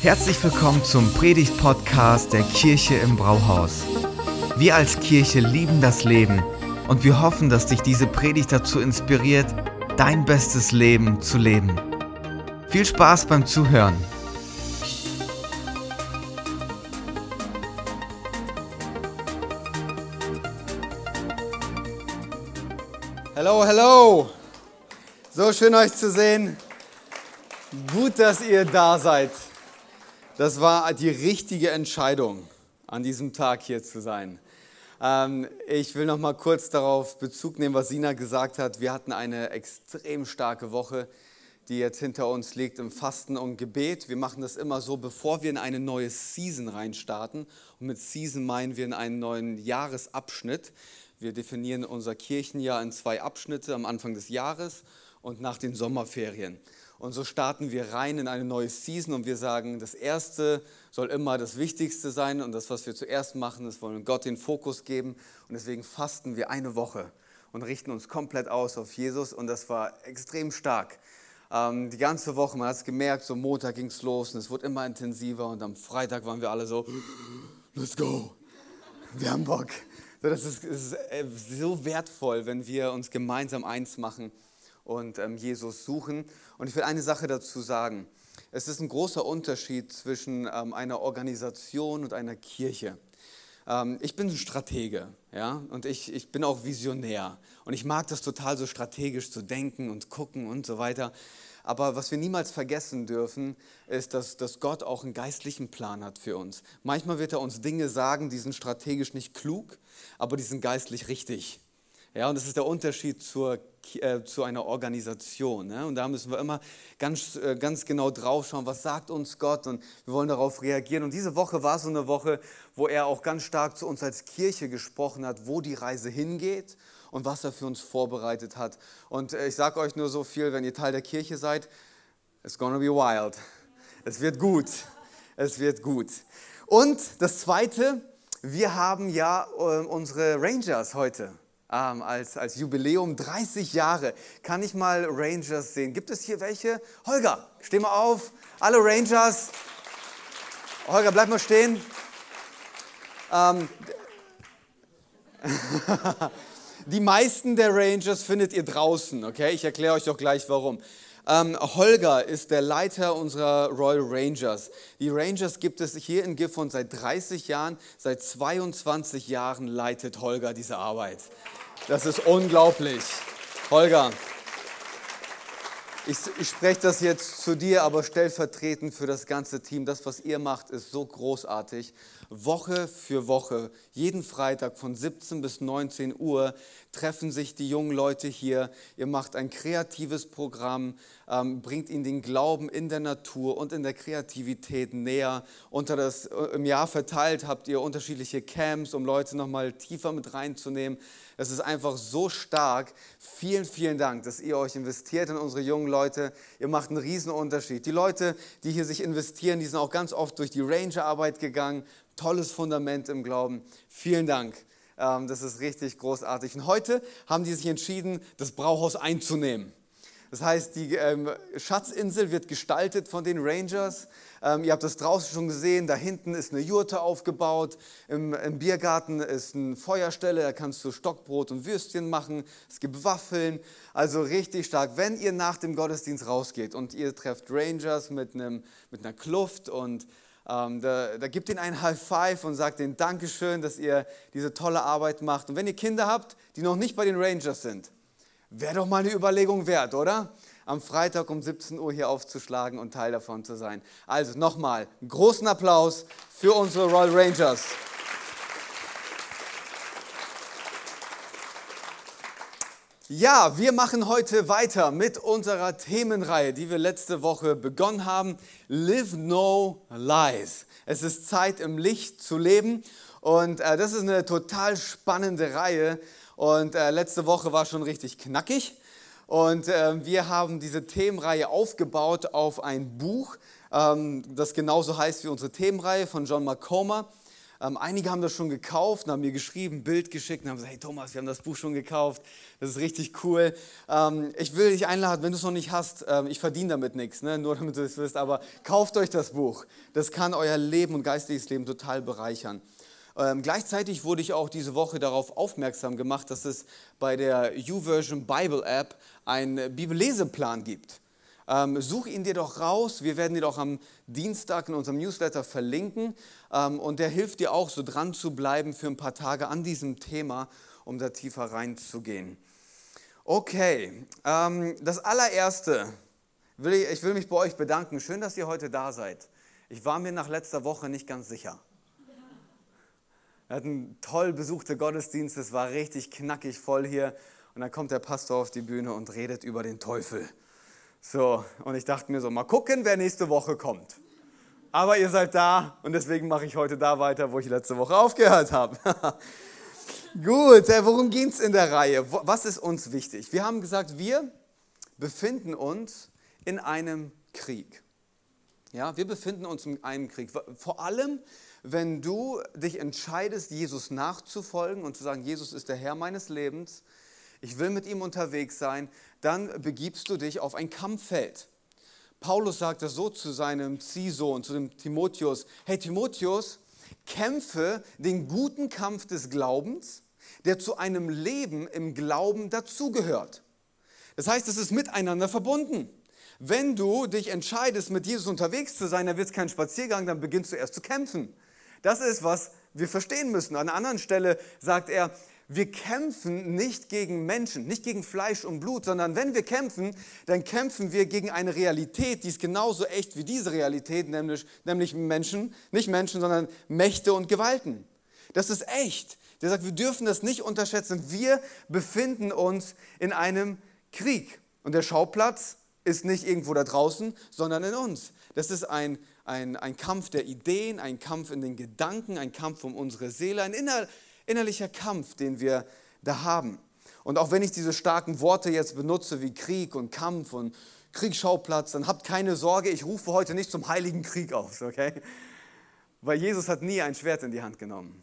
Herzlich willkommen zum Predigt-Podcast der Kirche im Brauhaus. Wir als Kirche lieben das Leben und wir hoffen, dass dich diese Predigt dazu inspiriert, dein bestes Leben zu leben. Viel Spaß beim Zuhören. Hallo, hallo. So schön euch zu sehen. Gut, dass ihr da seid. Das war die richtige Entscheidung, an diesem Tag hier zu sein. Ähm, ich will noch mal kurz darauf Bezug nehmen, was Sina gesagt hat. Wir hatten eine extrem starke Woche, die jetzt hinter uns liegt im Fasten und Gebet. Wir machen das immer so, bevor wir in eine neue Season reinstarten. Und mit Season meinen wir in einen neuen Jahresabschnitt. Wir definieren unser Kirchenjahr in zwei Abschnitte am Anfang des Jahres und nach den Sommerferien. Und so starten wir rein in eine neue Season und wir sagen, das Erste soll immer das Wichtigste sein und das, was wir zuerst machen, das wollen Gott den Fokus geben. Und deswegen fasten wir eine Woche und richten uns komplett aus auf Jesus und das war extrem stark. Ähm, die ganze Woche, man hat es gemerkt, so Montag ging es los und es wurde immer intensiver und am Freitag waren wir alle so, let's go, wir haben Bock. Das ist, ist äh, so wertvoll, wenn wir uns gemeinsam eins machen und ähm, Jesus suchen. Und ich will eine Sache dazu sagen. Es ist ein großer Unterschied zwischen ähm, einer Organisation und einer Kirche. Ähm, ich bin ein Stratege ja? und ich, ich bin auch Visionär. Und ich mag das total so strategisch zu denken und gucken und so weiter. Aber was wir niemals vergessen dürfen, ist, dass, dass Gott auch einen geistlichen Plan hat für uns. Manchmal wird er uns Dinge sagen, die sind strategisch nicht klug, aber die sind geistlich richtig. Ja, und das ist der Unterschied zur, äh, zu einer Organisation. Ne? Und da müssen wir immer ganz, äh, ganz genau drauf schauen, was sagt uns Gott und wir wollen darauf reagieren. Und diese Woche war so eine Woche, wo er auch ganz stark zu uns als Kirche gesprochen hat, wo die Reise hingeht und was er für uns vorbereitet hat. Und äh, ich sage euch nur so viel, wenn ihr Teil der Kirche seid, it's gonna be wild. Es wird gut. Es wird gut. Und das Zweite, wir haben ja äh, unsere Rangers heute ähm, als, als Jubiläum 30 Jahre. Kann ich mal Rangers sehen? Gibt es hier welche? Holger, steh mal auf. Alle Rangers. Holger, bleib mal stehen. Ähm, die meisten der Rangers findet ihr draußen, okay? Ich erkläre euch doch gleich warum. Ähm, Holger ist der Leiter unserer Royal Rangers. Die Rangers gibt es hier in Gifhorn seit 30 Jahren. Seit 22 Jahren leitet Holger diese Arbeit. Das ist unglaublich. Holger, ich, ich spreche das jetzt zu dir, aber stellvertretend für das ganze Team. Das, was ihr macht, ist so großartig. Woche für Woche, jeden Freitag von 17 bis 19 Uhr treffen sich die jungen Leute hier. Ihr macht ein kreatives Programm, ähm, bringt ihnen den Glauben in der Natur und in der Kreativität näher. Unter das, äh, Im Jahr verteilt habt ihr unterschiedliche Camps, um Leute nochmal tiefer mit reinzunehmen. Es ist einfach so stark. Vielen, vielen Dank, dass ihr euch investiert in unsere jungen Leute. Ihr macht einen riesen Unterschied. Die Leute, die hier sich investieren, die sind auch ganz oft durch die Ranger-Arbeit gegangen, tolles Fundament im Glauben. Vielen Dank. Ähm, das ist richtig großartig. Und heute haben die sich entschieden, das Brauhaus einzunehmen. Das heißt, die ähm, Schatzinsel wird gestaltet von den Rangers. Ähm, ihr habt das draußen schon gesehen. Da hinten ist eine Jurte aufgebaut. Im, Im, Biergarten ist eine Feuerstelle. Da kannst du Stockbrot und Würstchen machen. Es gibt Waffeln. Also richtig stark. Wenn ihr nach dem Gottesdienst rausgeht und ihr trefft Rangers mit, einem, mit einer Kluft und ähm, da, da gibt ihnen ein High Five und sagt ihnen Dankeschön, dass ihr diese tolle Arbeit macht. Und wenn ihr Kinder habt, die noch nicht bei den Rangers sind, wäre doch mal eine Überlegung wert, oder? Am Freitag um 17 Uhr hier aufzuschlagen und Teil davon zu sein. Also nochmal, einen großen Applaus für unsere Royal Rangers. Ja, wir machen heute weiter mit unserer Themenreihe, die wir letzte Woche begonnen haben. Live No Lies. Es ist Zeit, im Licht zu leben. Und äh, das ist eine total spannende Reihe. Und äh, letzte Woche war schon richtig knackig. Und äh, wir haben diese Themenreihe aufgebaut auf ein Buch, ähm, das genauso heißt wie unsere Themenreihe von John McComber. Ähm, einige haben das schon gekauft und haben mir geschrieben, Bild geschickt und haben gesagt, hey Thomas, wir haben das Buch schon gekauft. Das ist richtig cool. Ähm, ich will dich einladen, wenn du es noch nicht hast, ähm, ich verdiene damit nichts, ne? nur damit du es wisst, aber kauft euch das Buch. Das kann euer Leben und geistliches Leben total bereichern. Ähm, gleichzeitig wurde ich auch diese Woche darauf aufmerksam gemacht, dass es bei der YouVersion Bible App einen Bibelleseplan gibt. Ähm, such ihn dir doch raus. Wir werden ihn auch am Dienstag in unserem Newsletter verlinken. Ähm, und der hilft dir auch, so dran zu bleiben für ein paar Tage an diesem Thema, um da tiefer reinzugehen. Okay, ähm, das allererste, will ich, ich will mich bei euch bedanken. Schön, dass ihr heute da seid. Ich war mir nach letzter Woche nicht ganz sicher. Wir hatten toll besuchte Gottesdienste, es war richtig knackig voll hier. Und dann kommt der Pastor auf die Bühne und redet über den Teufel. So, und ich dachte mir so, mal gucken, wer nächste Woche kommt. Aber ihr seid da und deswegen mache ich heute da weiter, wo ich letzte Woche aufgehört habe. Gut, äh, worum geht es in der Reihe? Was ist uns wichtig? Wir haben gesagt, wir befinden uns in einem Krieg. Ja, wir befinden uns in einem Krieg. Vor allem, wenn du dich entscheidest, Jesus nachzufolgen und zu sagen, Jesus ist der Herr meines Lebens, ich will mit ihm unterwegs sein, dann begibst du dich auf ein Kampffeld. Paulus sagte so zu seinem Ziehsohn, zu dem Timotheus, hey Timotheus, kämpfe den guten Kampf des Glaubens, der zu einem Leben im Glauben dazugehört. Das heißt, es ist miteinander verbunden. Wenn du dich entscheidest, mit Jesus unterwegs zu sein, dann wird es kein Spaziergang, dann beginnst du erst zu kämpfen. Das ist, was wir verstehen müssen. An einer anderen Stelle sagt er, wir kämpfen nicht gegen Menschen, nicht gegen Fleisch und Blut, sondern wenn wir kämpfen, dann kämpfen wir gegen eine Realität, die ist genauso echt wie diese Realität, nämlich, nämlich Menschen, nicht Menschen, sondern Mächte und Gewalten. Das ist echt. Der sagt, wir dürfen das nicht unterschätzen. Wir befinden uns in einem Krieg. Und der Schauplatz ist nicht irgendwo da draußen, sondern in uns. Das ist ein, ein, ein Kampf der Ideen, ein Kampf in den Gedanken, ein Kampf um unsere Seele, ein inner, innerlicher Kampf, den wir da haben. Und auch wenn ich diese starken Worte jetzt benutze wie Krieg und Kampf und Kriegsschauplatz, dann habt keine Sorge, ich rufe heute nicht zum heiligen Krieg auf, okay? Weil Jesus hat nie ein Schwert in die Hand genommen.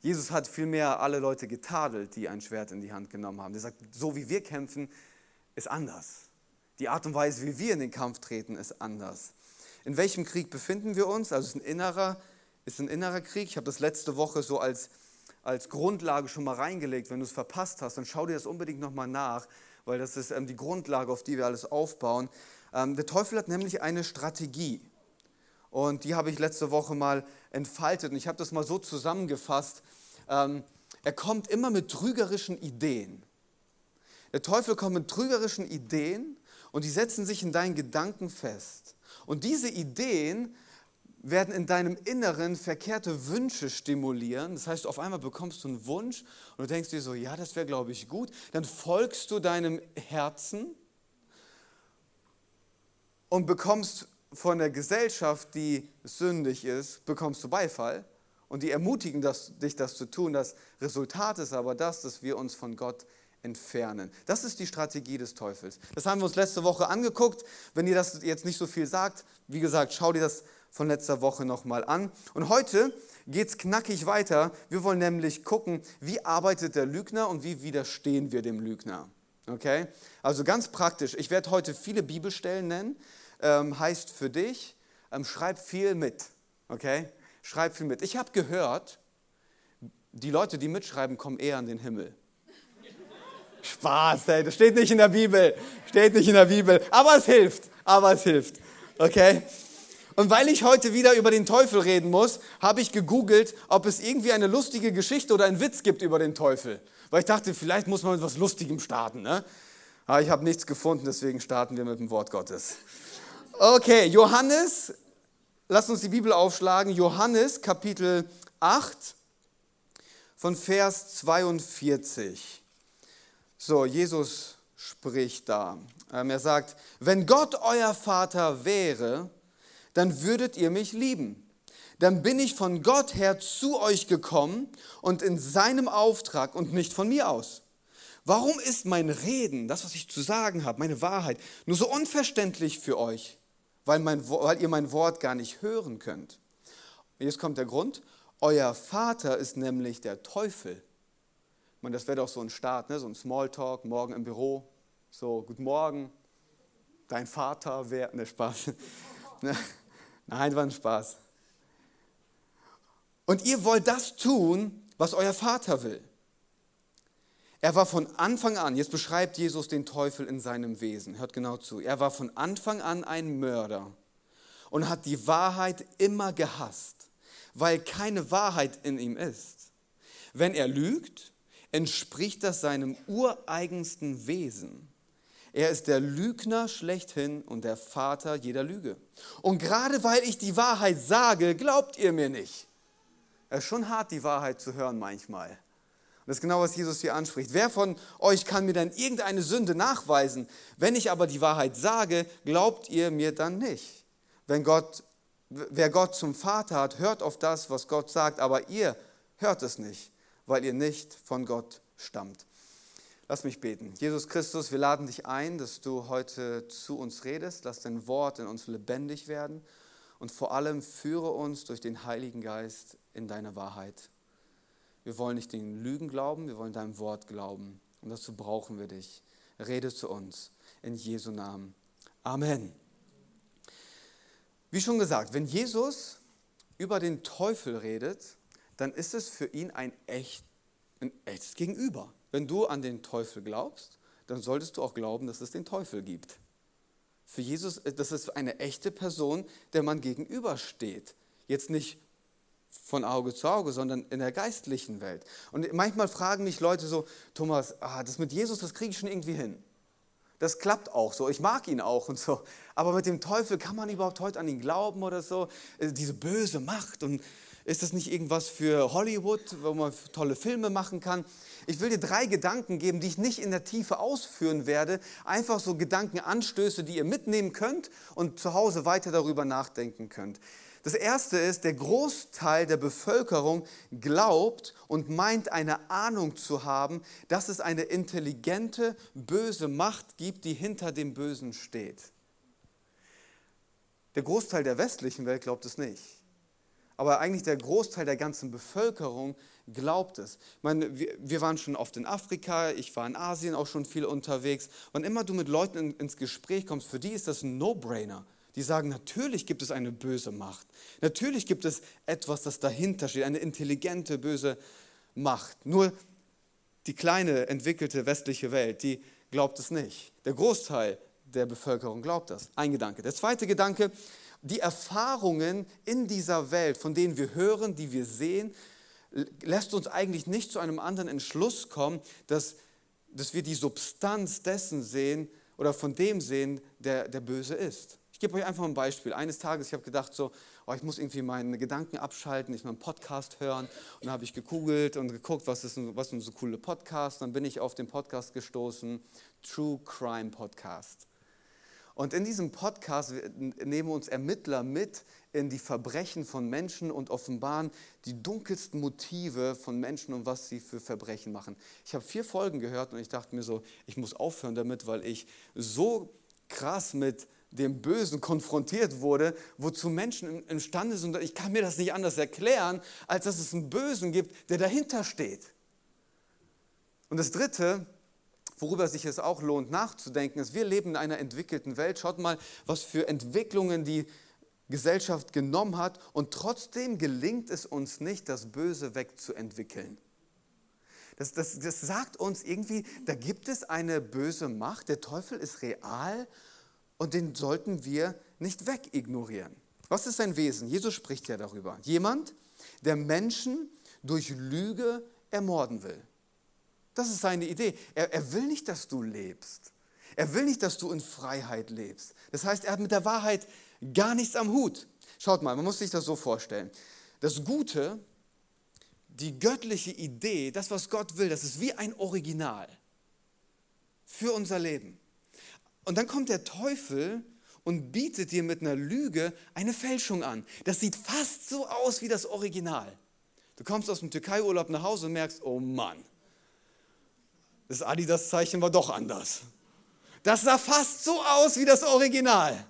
Jesus hat vielmehr alle Leute getadelt, die ein Schwert in die Hand genommen haben. Er sagt, so wie wir kämpfen, ist anders. Die Art und Weise, wie wir in den Kampf treten, ist anders. In welchem Krieg befinden wir uns? Also es ist ein innerer, ist ein innerer Krieg. Ich habe das letzte Woche so als als Grundlage schon mal reingelegt. Wenn du es verpasst hast, dann schau dir das unbedingt nochmal nach, weil das ist ähm, die Grundlage, auf die wir alles aufbauen. Ähm, der Teufel hat nämlich eine Strategie. Und die habe ich letzte Woche mal entfaltet. Und ich habe das mal so zusammengefasst. Ähm, er kommt immer mit trügerischen Ideen. Der Teufel kommt mit trügerischen Ideen und die setzen sich in deinen Gedanken fest. Und diese Ideen werden in deinem Inneren verkehrte Wünsche stimulieren. Das heißt, auf einmal bekommst du einen Wunsch und du denkst dir so, ja, das wäre, glaube ich, gut. Dann folgst du deinem Herzen und bekommst von der Gesellschaft, die sündig ist, bekommst du Beifall. Und die ermutigen das, dich, das zu tun. Das Resultat ist aber das, dass wir uns von Gott entfernen. Das ist die Strategie des Teufels. Das haben wir uns letzte Woche angeguckt. Wenn ihr das jetzt nicht so viel sagt, wie gesagt, schau dir das von letzter Woche nochmal an. Und heute geht es knackig weiter. Wir wollen nämlich gucken, wie arbeitet der Lügner und wie widerstehen wir dem Lügner. Okay? Also ganz praktisch. Ich werde heute viele Bibelstellen nennen. Ähm, heißt für dich, ähm, schreib viel mit. Okay? Schreib viel mit. Ich habe gehört, die Leute, die mitschreiben, kommen eher an den Himmel. Spaß, ey, das steht nicht in der Bibel. Steht nicht in der Bibel. Aber es hilft. Aber es hilft. Okay? Und weil ich heute wieder über den Teufel reden muss, habe ich gegoogelt, ob es irgendwie eine lustige Geschichte oder einen Witz gibt über den Teufel. Weil ich dachte, vielleicht muss man mit etwas Lustigem starten. Ne? Aber ich habe nichts gefunden, deswegen starten wir mit dem Wort Gottes. Okay, Johannes, lass uns die Bibel aufschlagen. Johannes Kapitel 8 von Vers 42. So, Jesus spricht da. Ähm, er sagt, wenn Gott euer Vater wäre, dann würdet ihr mich lieben. Dann bin ich von Gott her zu euch gekommen und in seinem Auftrag und nicht von mir aus. Warum ist mein Reden, das, was ich zu sagen habe, meine Wahrheit, nur so unverständlich für euch? Weil, mein, weil ihr mein Wort gar nicht hören könnt. Jetzt kommt der Grund. Euer Vater ist nämlich der Teufel. Ich das wäre doch so ein Start, ne? so ein Smalltalk, morgen im Büro. So, guten Morgen, dein Vater wäre. Ne, Spaß. Ne? Nein, war ein Spaß. Und ihr wollt das tun, was euer Vater will. Er war von Anfang an, jetzt beschreibt Jesus den Teufel in seinem Wesen, hört genau zu, er war von Anfang an ein Mörder und hat die Wahrheit immer gehasst, weil keine Wahrheit in ihm ist. Wenn er lügt, entspricht das seinem ureigensten Wesen. Er ist der Lügner schlechthin und der Vater jeder Lüge. Und gerade weil ich die Wahrheit sage, glaubt ihr mir nicht. Es ist schon hart, die Wahrheit zu hören manchmal. Und das ist genau, was Jesus hier anspricht. Wer von euch kann mir dann irgendeine Sünde nachweisen? Wenn ich aber die Wahrheit sage, glaubt ihr mir dann nicht. Wenn Gott, wer Gott zum Vater hat, hört auf das, was Gott sagt, aber ihr hört es nicht, weil ihr nicht von Gott stammt. Lass mich beten. Jesus Christus, wir laden dich ein, dass du heute zu uns redest. Lass dein Wort in uns lebendig werden und vor allem führe uns durch den Heiligen Geist in deine Wahrheit. Wir wollen nicht den Lügen glauben, wir wollen deinem Wort glauben. Und dazu brauchen wir dich. Rede zu uns in Jesu Namen. Amen. Wie schon gesagt, wenn Jesus über den Teufel redet, dann ist es für ihn ein, echt, ein echtes Gegenüber. Wenn du an den Teufel glaubst, dann solltest du auch glauben, dass es den Teufel gibt. Für Jesus, äh, das ist eine echte Person, der man gegenübersteht. Jetzt nicht von Auge zu Auge, sondern in der geistlichen Welt. Und manchmal fragen mich Leute so, Thomas, ah, das mit Jesus, das kriege ich schon irgendwie hin. Das klappt auch so. Ich mag ihn auch und so. Aber mit dem Teufel kann man überhaupt heute an ihn glauben oder so? Äh, diese böse Macht und ist das nicht irgendwas für Hollywood, wo man tolle Filme machen kann? Ich will dir drei Gedanken geben, die ich nicht in der Tiefe ausführen werde. Einfach so Gedankenanstöße, die ihr mitnehmen könnt und zu Hause weiter darüber nachdenken könnt. Das erste ist, der Großteil der Bevölkerung glaubt und meint eine Ahnung zu haben, dass es eine intelligente, böse Macht gibt, die hinter dem Bösen steht. Der Großteil der westlichen Welt glaubt es nicht aber eigentlich der Großteil der ganzen Bevölkerung glaubt es. Ich meine, wir, wir, waren schon oft in Afrika, ich war in Asien auch schon viel unterwegs. Und immer du mit Leuten in, ins Gespräch kommst, für die ist das ein No-Brainer. Die sagen, natürlich gibt es eine böse Macht. Natürlich gibt es etwas, das dahinter steht, eine intelligente, böse Macht. Nur die kleine, entwickelte westliche Welt, die glaubt es nicht. Der Großteil der Bevölkerung glaubt das. Ein Gedanke. Der zweite Gedanke, die Erfahrungen in dieser Welt, von denen wir hören, die wir sehen, lässt uns eigentlich nicht zu einem anderen Entschluss kommen, dass, dass wir die Substanz dessen sehen oder von dem sehen, der, der böse ist. Ich gebe euch einfach ein Beispiel. Eines Tages, ich habe gedacht, so, oh, ich muss irgendwie meine Gedanken abschalten, ich mal einen Podcast hören. Und dann habe ich gegoogelt und geguckt, was, ist, was sind so coole Podcasts. Dann bin ich auf den Podcast gestoßen, True Crime Podcast. Und in diesem Podcast nehmen uns Ermittler mit in die Verbrechen von Menschen und offenbaren die dunkelsten Motive von Menschen und was sie für Verbrechen machen. Ich habe vier Folgen gehört und ich dachte mir so, ich muss aufhören damit, weil ich so krass mit dem Bösen konfrontiert wurde, wozu Menschen imstande sind. Ich kann mir das nicht anders erklären, als dass es einen Bösen gibt, der dahinter steht. Und das Dritte, worüber sich es auch lohnt nachzudenken, ist, wir leben in einer entwickelten Welt. Schaut mal, was für Entwicklungen die Gesellschaft genommen hat und trotzdem gelingt es uns nicht, das Böse wegzuentwickeln. Das, das, das sagt uns irgendwie, da gibt es eine böse Macht, der Teufel ist real und den sollten wir nicht wegignorieren. Was ist sein Wesen? Jesus spricht ja darüber. Jemand, der Menschen durch Lüge ermorden will. Das ist seine Idee. Er, er will nicht, dass du lebst. Er will nicht, dass du in Freiheit lebst. Das heißt, er hat mit der Wahrheit gar nichts am Hut. Schaut mal, man muss sich das so vorstellen. Das Gute, die göttliche Idee, das, was Gott will, das ist wie ein Original für unser Leben. Und dann kommt der Teufel und bietet dir mit einer Lüge eine Fälschung an. Das sieht fast so aus wie das Original. Du kommst aus dem Türkei-Urlaub nach Hause und merkst, oh Mann, das Adidas-Zeichen war doch anders. Das sah fast so aus wie das Original.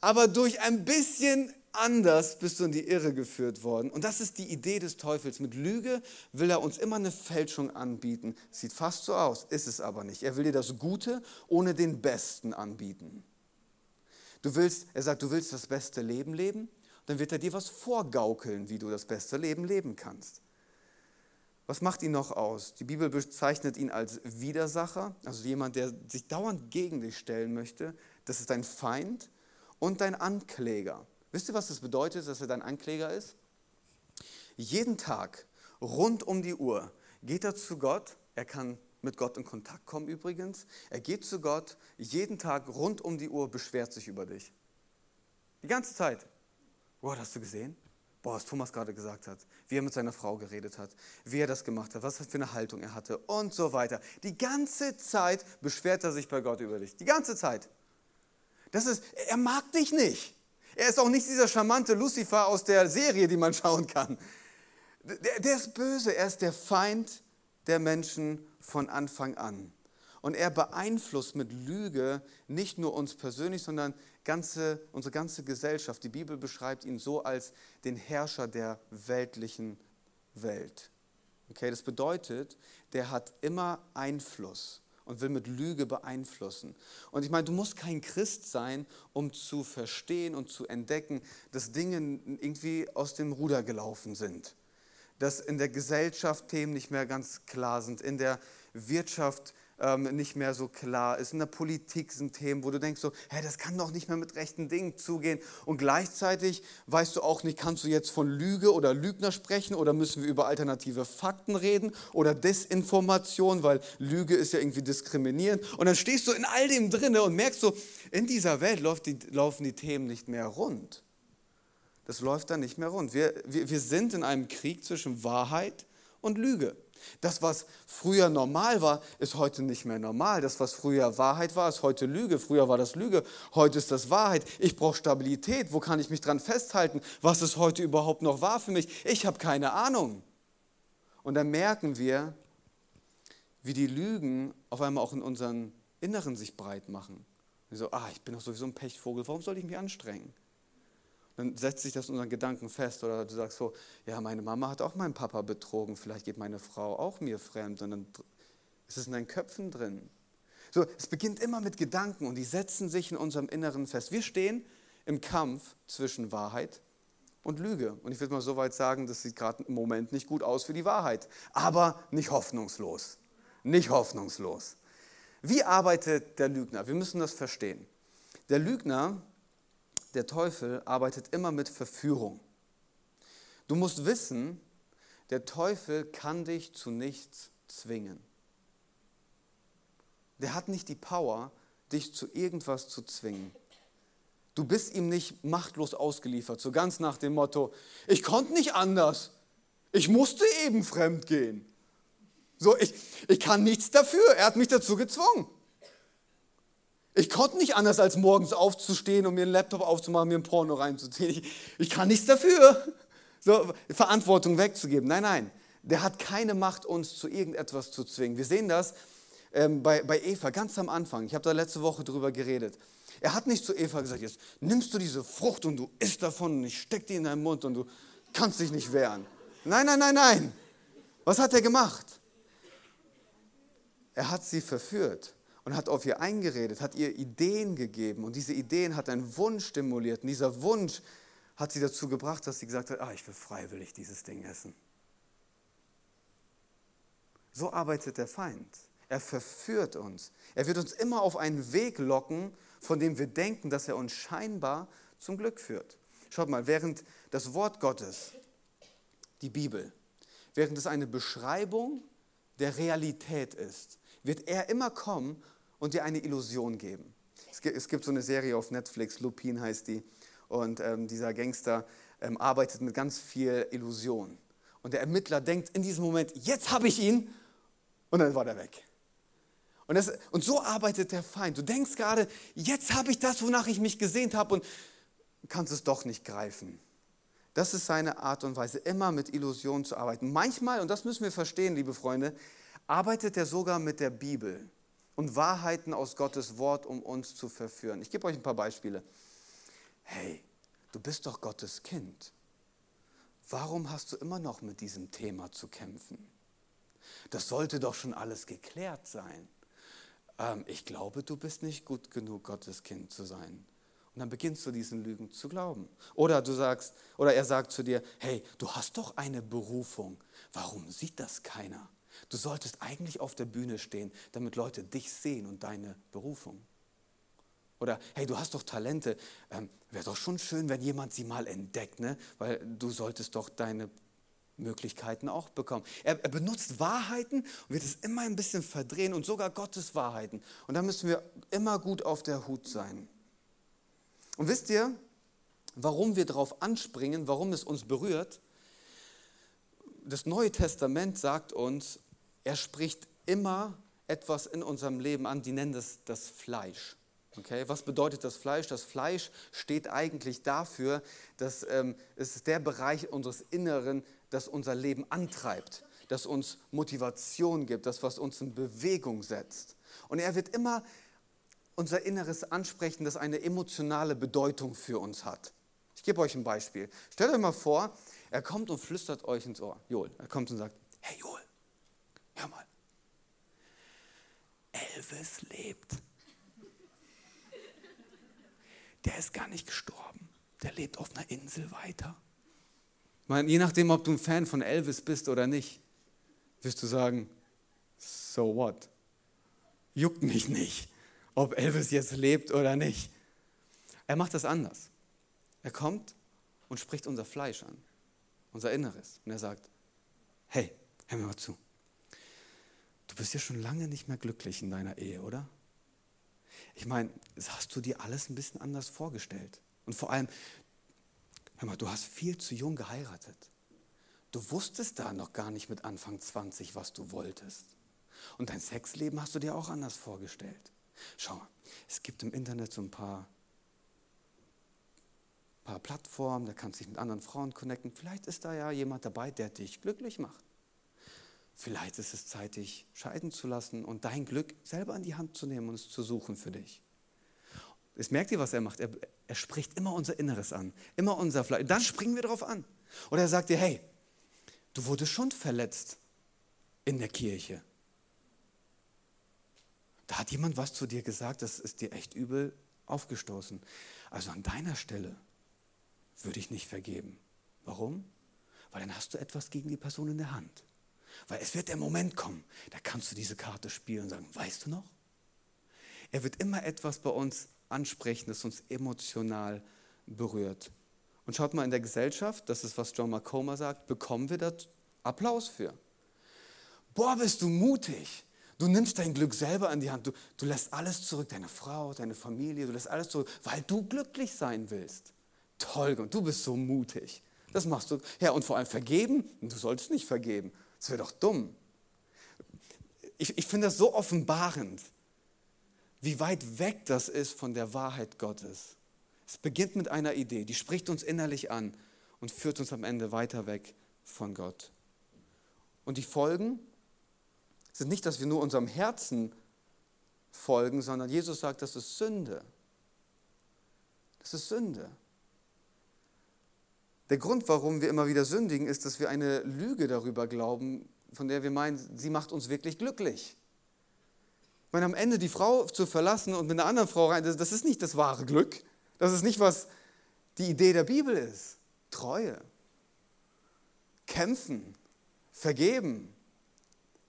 Aber durch ein bisschen anders bist du in die Irre geführt worden. Und das ist die Idee des Teufels. Mit Lüge will er uns immer eine Fälschung anbieten. Sieht fast so aus, ist es aber nicht. Er will dir das Gute ohne den Besten anbieten. Du willst, er sagt, du willst das beste Leben leben, dann wird er dir was vorgaukeln, wie du das beste Leben leben kannst. Was macht ihn noch aus? Die Bibel bezeichnet ihn als Widersacher, also jemand, der sich dauernd gegen dich stellen möchte. Das ist dein Feind und dein Ankläger. Wisst ihr, was das bedeutet, dass er dein Ankläger ist? Jeden Tag, rund um die Uhr, geht er zu Gott. Er kann mit Gott in Kontakt kommen übrigens. Er geht zu Gott, jeden Tag, rund um die Uhr, beschwert sich über dich. Die ganze Zeit. Boah, hast du gesehen? Was Thomas gerade gesagt hat, wie er mit seiner Frau geredet hat, wie er das gemacht hat, was für eine Haltung er hatte und so weiter. Die ganze Zeit beschwert er sich bei Gott über dich. Die ganze Zeit. Das ist, er mag dich nicht. Er ist auch nicht dieser charmante Lucifer aus der Serie, die man schauen kann. Der, der ist böse, er ist der Feind der Menschen von Anfang an. Und er beeinflusst mit Lüge nicht nur uns persönlich, sondern ganze, unsere ganze Gesellschaft. Die Bibel beschreibt ihn so als den Herrscher der weltlichen Welt. Okay, das bedeutet, der hat immer Einfluss und will mit Lüge beeinflussen. Und ich meine, du musst kein Christ sein, um zu verstehen und zu entdecken, dass Dinge irgendwie aus dem Ruder gelaufen sind. Dass in der Gesellschaft Themen nicht mehr ganz klar sind, in der Wirtschaft ähm, nicht mehr so klar ist. In der Politik sind Themen, wo du denkst so, hey, das kann doch nicht mehr mit rechten Dingen zugehen. Und gleichzeitig weißt du auch nicht, kannst du jetzt von Lüge oder Lügner sprechen oder müssen wir über alternative Fakten reden oder Desinformation, weil Lüge ist ja irgendwie diskriminierend. Und dann stehst du in all dem drinne und merkst so, in dieser Welt die, laufen die Themen nicht mehr rund. Das läuft dann nicht mehr rund. Wir, wir, wir sind in einem Krieg zwischen Wahrheit und Lüge. Das, was früher normal war, ist heute nicht mehr normal. Das, was früher Wahrheit war, ist heute Lüge. Früher war das Lüge, heute ist das Wahrheit. Ich brauche Stabilität. Wo kann ich mich dran festhalten? Was ist heute überhaupt noch wahr für mich? Ich habe keine Ahnung. Und dann merken wir, wie die Lügen auf einmal auch in unseren Inneren sich breit machen. so, ah, ich bin doch sowieso ein Pechvogel, warum soll ich mich anstrengen? Dann setzt sich das in unseren Gedanken fest. Oder du sagst so, ja, meine Mama hat auch meinen Papa betrogen, vielleicht geht meine Frau auch mir fremd. Und dann ist es in deinen Köpfen drin. So, es beginnt immer mit Gedanken und die setzen sich in unserem Inneren fest. Wir stehen im Kampf zwischen Wahrheit und Lüge. Und ich würde mal so weit sagen, das sieht gerade im Moment nicht gut aus für die Wahrheit, aber nicht hoffnungslos. Nicht hoffnungslos. Wie arbeitet der Lügner? Wir müssen das verstehen. Der Lügner der Teufel arbeitet immer mit Verführung. Du musst wissen, der Teufel kann dich zu nichts zwingen. Der hat nicht die Power, dich zu irgendwas zu zwingen. Du bist ihm nicht machtlos ausgeliefert, so ganz nach dem Motto, ich konnte nicht anders, ich musste eben fremd gehen. So, ich, ich kann nichts dafür, er hat mich dazu gezwungen. Ich konnte nicht anders, als morgens aufzustehen und mir einen Laptop aufzumachen, mir ein Porno reinzuziehen. Ich, ich kann nichts dafür, so, Verantwortung wegzugeben. Nein, nein, der hat keine Macht, uns zu irgendetwas zu zwingen. Wir sehen das ähm, bei, bei Eva ganz am Anfang. Ich habe da letzte Woche drüber geredet. Er hat nicht zu Eva gesagt, jetzt nimmst du diese Frucht und du isst davon und ich steck die in deinen Mund und du kannst dich nicht wehren. Nein, nein, nein, nein. Was hat er gemacht? Er hat sie verführt und hat auf ihr eingeredet, hat ihr Ideen gegeben und diese Ideen hat einen Wunsch stimuliert und dieser Wunsch hat sie dazu gebracht, dass sie gesagt hat, ah, ich will freiwillig dieses Ding essen. So arbeitet der Feind. Er verführt uns. Er wird uns immer auf einen Weg locken, von dem wir denken, dass er uns scheinbar zum Glück führt. Schaut mal, während das Wort Gottes, die Bibel, während es eine Beschreibung der Realität ist, wird er immer kommen und dir eine Illusion geben. Es gibt so eine Serie auf Netflix, Lupin heißt die, und ähm, dieser Gangster ähm, arbeitet mit ganz viel Illusion. Und der Ermittler denkt in diesem Moment, jetzt habe ich ihn, und dann war der weg. Und, das, und so arbeitet der Feind. Du denkst gerade, jetzt habe ich das, wonach ich mich gesehnt habe, und kannst es doch nicht greifen. Das ist seine Art und Weise, immer mit Illusionen zu arbeiten. Manchmal, und das müssen wir verstehen, liebe Freunde, arbeitet er sogar mit der Bibel und Wahrheiten aus Gottes Wort, um uns zu verführen. Ich gebe euch ein paar Beispiele. Hey, du bist doch Gottes Kind. Warum hast du immer noch mit diesem Thema zu kämpfen? Das sollte doch schon alles geklärt sein. Ähm, ich glaube, du bist nicht gut genug, Gottes Kind zu sein. Und dann beginnst du diesen Lügen zu glauben. Oder du sagst, oder er sagt zu dir, hey, du hast doch eine Berufung. Warum sieht das keiner? Du solltest eigentlich auf der Bühne stehen, damit Leute dich sehen und deine Berufung. Oder hey, du hast doch Talente. Ähm, Wäre doch schon schön, wenn jemand sie mal entdeckt, ne? weil du solltest doch deine Möglichkeiten auch bekommen. Er, er, benutzt Wahrheiten und wird es immer ein bisschen verdrehen und sogar Gottes Wahrheiten. Und da müssen wir immer gut auf der Hut sein. Und wisst ihr, warum wir darauf anspringen, warum es uns berührt? Das Neue Testament sagt uns, er spricht immer etwas in unserem Leben an, die nennen das das Fleisch. Okay, was bedeutet das Fleisch? Das Fleisch steht eigentlich dafür, dass ähm, es ist der Bereich unseres Inneren, das unser Leben antreibt, das uns Motivation gibt, das was uns in Bewegung setzt. Und er wird immer unser Inneres ansprechen, das eine emotionale Bedeutung für uns hat. Ich gebe euch ein Beispiel. Stellt euch mal vor, er kommt und flüstert euch ins Ohr. Joel, er kommt und sagt, hey Joel, hör mal, Elvis lebt. Der ist gar nicht gestorben. Der lebt auf einer Insel weiter. Meine, je nachdem, ob du ein Fan von Elvis bist oder nicht, wirst du sagen, so what? Juckt mich nicht, ob Elvis jetzt lebt oder nicht. Er macht das anders. Er kommt und spricht unser Fleisch an, unser Inneres. Und er sagt, hey, hör mir mal zu. Du bist ja schon lange nicht mehr glücklich in deiner Ehe, oder? Ich meine, hast du dir alles ein bisschen anders vorgestellt? Und vor allem, Hör mal, du hast viel zu jung geheiratet. Du wusstest da noch gar nicht mit Anfang 20, was du wolltest. Und dein Sexleben hast du dir auch anders vorgestellt. Schau, es gibt im Internet so ein paar, paar Plattformen, da kannst du dich mit anderen Frauen connecten. Vielleicht ist da ja jemand dabei, der dich glücklich macht. Vielleicht ist es Zeit, dich scheiden zu lassen und dein Glück selber in die Hand zu nehmen und es zu suchen für dich. Jetzt merkt ihr, was er macht. Er, er spricht immer unser Inneres an, immer unser Fleisch. Dann springen wir darauf an. Oder er sagt dir, hey, du wurdest schon verletzt in der Kirche. Da hat jemand was zu dir gesagt, das ist dir echt übel aufgestoßen. Also an deiner Stelle würde ich nicht vergeben. Warum? Weil dann hast du etwas gegen die Person in der Hand. Weil es wird der Moment kommen, da kannst du diese Karte spielen und sagen, weißt du noch? Er wird immer etwas bei uns ansprechen, das uns emotional berührt. Und schaut mal in der Gesellschaft, das ist, was John McComa sagt, bekommen wir da Applaus für. Boah, bist du mutig. Du nimmst dein Glück selber in die Hand. Du, du lässt alles zurück, deine Frau, deine Familie, du lässt alles zurück, weil du glücklich sein willst. Toll, und du bist so mutig. Das machst du. Ja, und vor allem vergeben? Du solltest nicht vergeben. Das wäre doch dumm. Ich, ich finde das so offenbarend wie weit weg das ist von der Wahrheit Gottes. Es beginnt mit einer Idee, die spricht uns innerlich an und führt uns am Ende weiter weg von Gott. Und die Folgen sind nicht, dass wir nur unserem Herzen folgen, sondern Jesus sagt, das ist Sünde. Das ist Sünde. Der Grund, warum wir immer wieder sündigen, ist, dass wir eine Lüge darüber glauben, von der wir meinen, sie macht uns wirklich glücklich. Ich meine, am Ende die Frau zu verlassen und mit einer anderen Frau rein, das, das ist nicht das wahre Glück. Das ist nicht, was die Idee der Bibel ist. Treue. Kämpfen. Vergeben.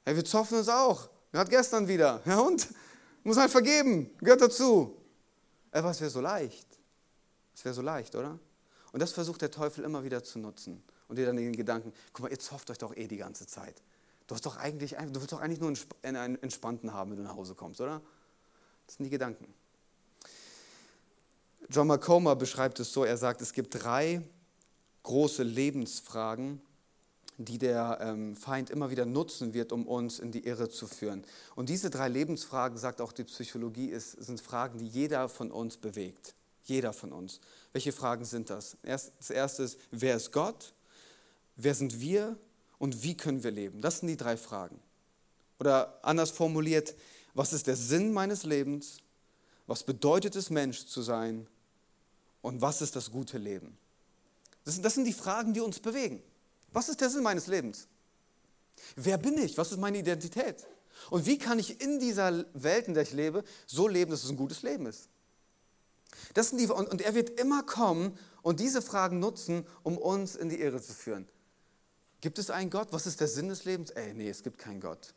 Hey, wir zoffen uns auch. Gerade gestern wieder. Ja und? Muss halt vergeben. Gehört dazu. Aber es wäre so leicht. Es wäre so leicht, oder? Und das versucht der Teufel immer wieder zu nutzen. Und dir dann den Gedanken, guck mal, ihr zofft euch doch eh die ganze Zeit. Du, hast doch eigentlich, du willst doch eigentlich nur einen entspannten haben, wenn du nach Hause kommst, oder? Das sind die Gedanken. John McComa beschreibt es so, er sagt, es gibt drei große Lebensfragen, die der ähm, Feind immer wieder nutzen wird, um uns in die Irre zu führen. Und diese drei Lebensfragen, sagt auch die Psychologie, sind Fragen, die jeder von uns bewegt. Jeder von uns. Welche Fragen sind das? Das erste ist, wer ist Gott? Wer sind wir? und wie können wir leben? Das sind die drei Fragen. Oder anders formuliert, was ist der Sinn meines Lebens? Was bedeutet es, Mensch zu sein? Und was ist das gute Leben? Das, das sind die Fragen, die uns bewegen. Was ist der Sinn meines Lebens? Wer bin ich? Was ist meine Identität? Und wie kann ich in dieser Welt, in der ich lebe, so leben, dass es ein gutes Leben ist? Das sind die, und, und er wird immer kommen und diese Fragen nutzen, um uns in die Irre zu führen. Gibt es einen Gott? Was ist der Sinn des Lebens? Ey, nee, es gibt keinen Gott.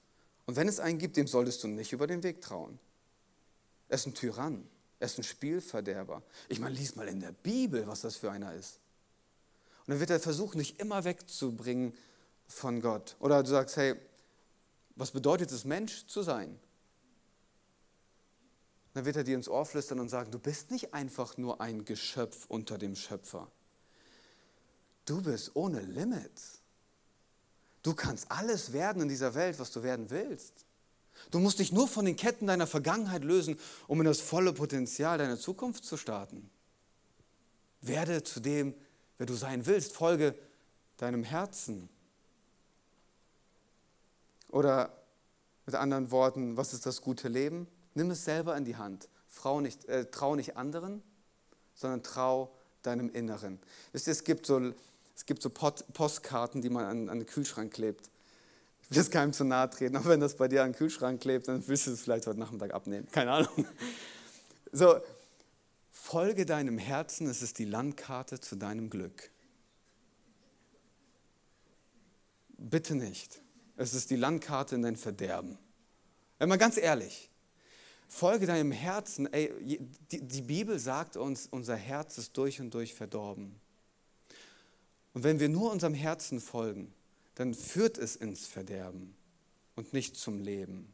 Und wenn es einen gibt, dem solltest du nicht über den Weg trauen. Er ist ein Tyrann. Er ist ein Spielverderber. Ich meine, lies mal in der Bibel, was das für einer ist. Und dann wird er versuchen, dich immer wegzubringen von Gott. Oder du sagst, hey, was bedeutet es, Mensch zu sein? Dann wird er dir ins Ohr flüstern und sagen, du bist nicht einfach nur ein Geschöpf unter dem Schöpfer. Du bist ohne Limits. Du kannst alles werden in dieser Welt, was du werden willst. Du musst dich nur von den Ketten deiner Vergangenheit lösen, um in das volle Potenzial deiner Zukunft zu starten. Werde zu dem, wer du sein willst. Folge deinem Herzen. Oder mit anderen Worten, was ist das gute Leben? Nimm es selber in die Hand. Frau nicht, äh, trau nicht anderen, sondern trau deinem Inneren. Wisst ihr, es gibt so, es gibt so Postkarten, die man an, an den Kühlschrank klebt. Ich will es keinem zu nahe treten, aber wenn das bei dir an den Kühlschrank klebt, dann willst du es vielleicht heute Nachmittag abnehmen. Keine Ahnung. So, folge deinem Herzen, es ist die Landkarte zu deinem Glück. Bitte nicht. Es ist die Landkarte in dein Verderben. Wenn man ganz ehrlich, folge deinem Herzen. Ey, die, die Bibel sagt uns, unser Herz ist durch und durch verdorben. Und wenn wir nur unserem Herzen folgen, dann führt es ins Verderben und nicht zum Leben.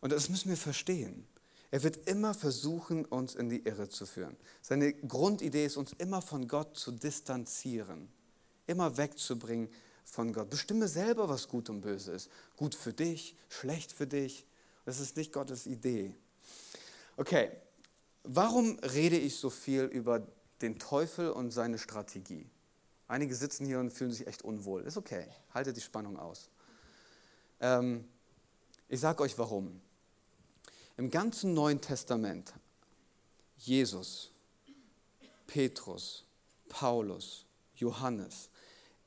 Und das müssen wir verstehen. Er wird immer versuchen, uns in die Irre zu führen. Seine Grundidee ist, uns immer von Gott zu distanzieren, immer wegzubringen von Gott. Bestimme selber, was gut und böse ist. Gut für dich, schlecht für dich. Das ist nicht Gottes Idee. Okay, warum rede ich so viel über den Teufel und seine Strategie? Einige sitzen hier und fühlen sich echt unwohl. Ist okay, haltet die Spannung aus. Ähm, ich sage euch warum. Im ganzen Neuen Testament, Jesus, Petrus, Paulus, Johannes,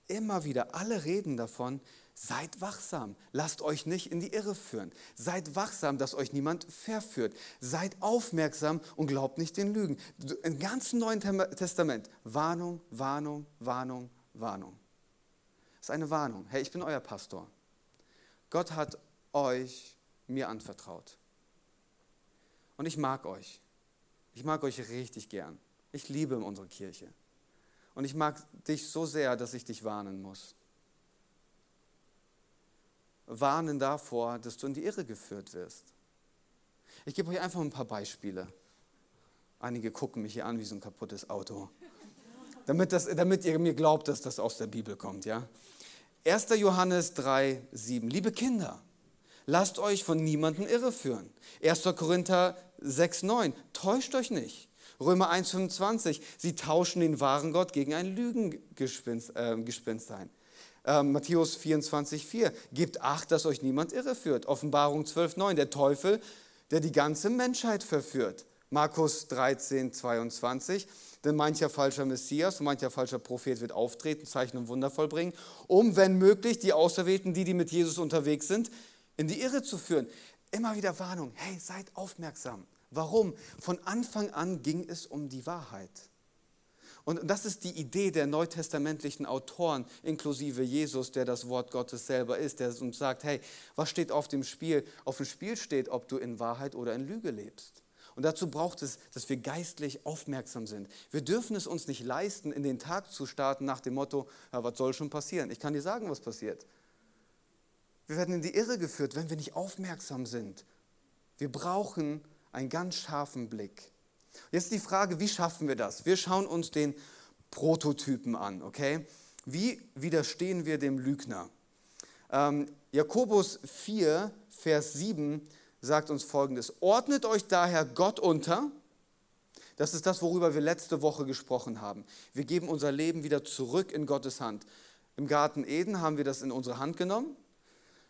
immer wieder, alle reden davon, seid wachsam, lasst euch nicht in die Irre führen, seid wachsam, dass euch niemand verführt, seid aufmerksam und glaubt nicht den Lügen. Im ganzen Neuen Testament, Warnung, Warnung, Warnung, Warnung. Das ist eine Warnung. Hey, ich bin euer Pastor. Gott hat euch mir anvertraut. Und ich mag euch. Ich mag euch richtig gern. Ich liebe unsere Kirche. Und ich mag dich so sehr, dass ich dich warnen muss. Warnen davor, dass du in die Irre geführt wirst. Ich gebe euch einfach ein paar Beispiele. Einige gucken mich hier an wie so ein kaputtes Auto. Damit, das, damit ihr mir glaubt, dass das aus der Bibel kommt. Ja? 1. Johannes 3, 7. Liebe Kinder, lasst euch von niemandem irreführen. 1. Korinther 6, 9. Täuscht euch nicht. Römer 1,25, sie tauschen den wahren Gott gegen ein Lügengespinst äh, ein. Ähm, Matthäus 24,4, gebt Acht, dass euch niemand irreführt. Offenbarung 12,9, der Teufel, der die ganze Menschheit verführt. Markus 13, 22, denn mancher falscher Messias und mancher falscher Prophet wird auftreten, Zeichen und Wunder vollbringen, um, wenn möglich, die Auserwählten, die, die mit Jesus unterwegs sind, in die Irre zu führen. Immer wieder Warnung, hey, seid aufmerksam. Warum? Von Anfang an ging es um die Wahrheit. Und das ist die Idee der neutestamentlichen Autoren, inklusive Jesus, der das Wort Gottes selber ist, der uns sagt, hey, was steht auf dem Spiel? Auf dem Spiel steht, ob du in Wahrheit oder in Lüge lebst. Und dazu braucht es, dass wir geistlich aufmerksam sind. Wir dürfen es uns nicht leisten, in den Tag zu starten nach dem Motto, ja, was soll schon passieren? Ich kann dir sagen, was passiert. Wir werden in die Irre geführt, wenn wir nicht aufmerksam sind. Wir brauchen einen ganz scharfen Blick. Jetzt die Frage, wie schaffen wir das? Wir schauen uns den Prototypen an, okay? Wie widerstehen wir dem Lügner? Ähm, Jakobus 4, Vers 7 sagt uns folgendes: Ordnet euch daher Gott unter. Das ist das, worüber wir letzte Woche gesprochen haben. Wir geben unser Leben wieder zurück in Gottes Hand. Im Garten Eden haben wir das in unsere Hand genommen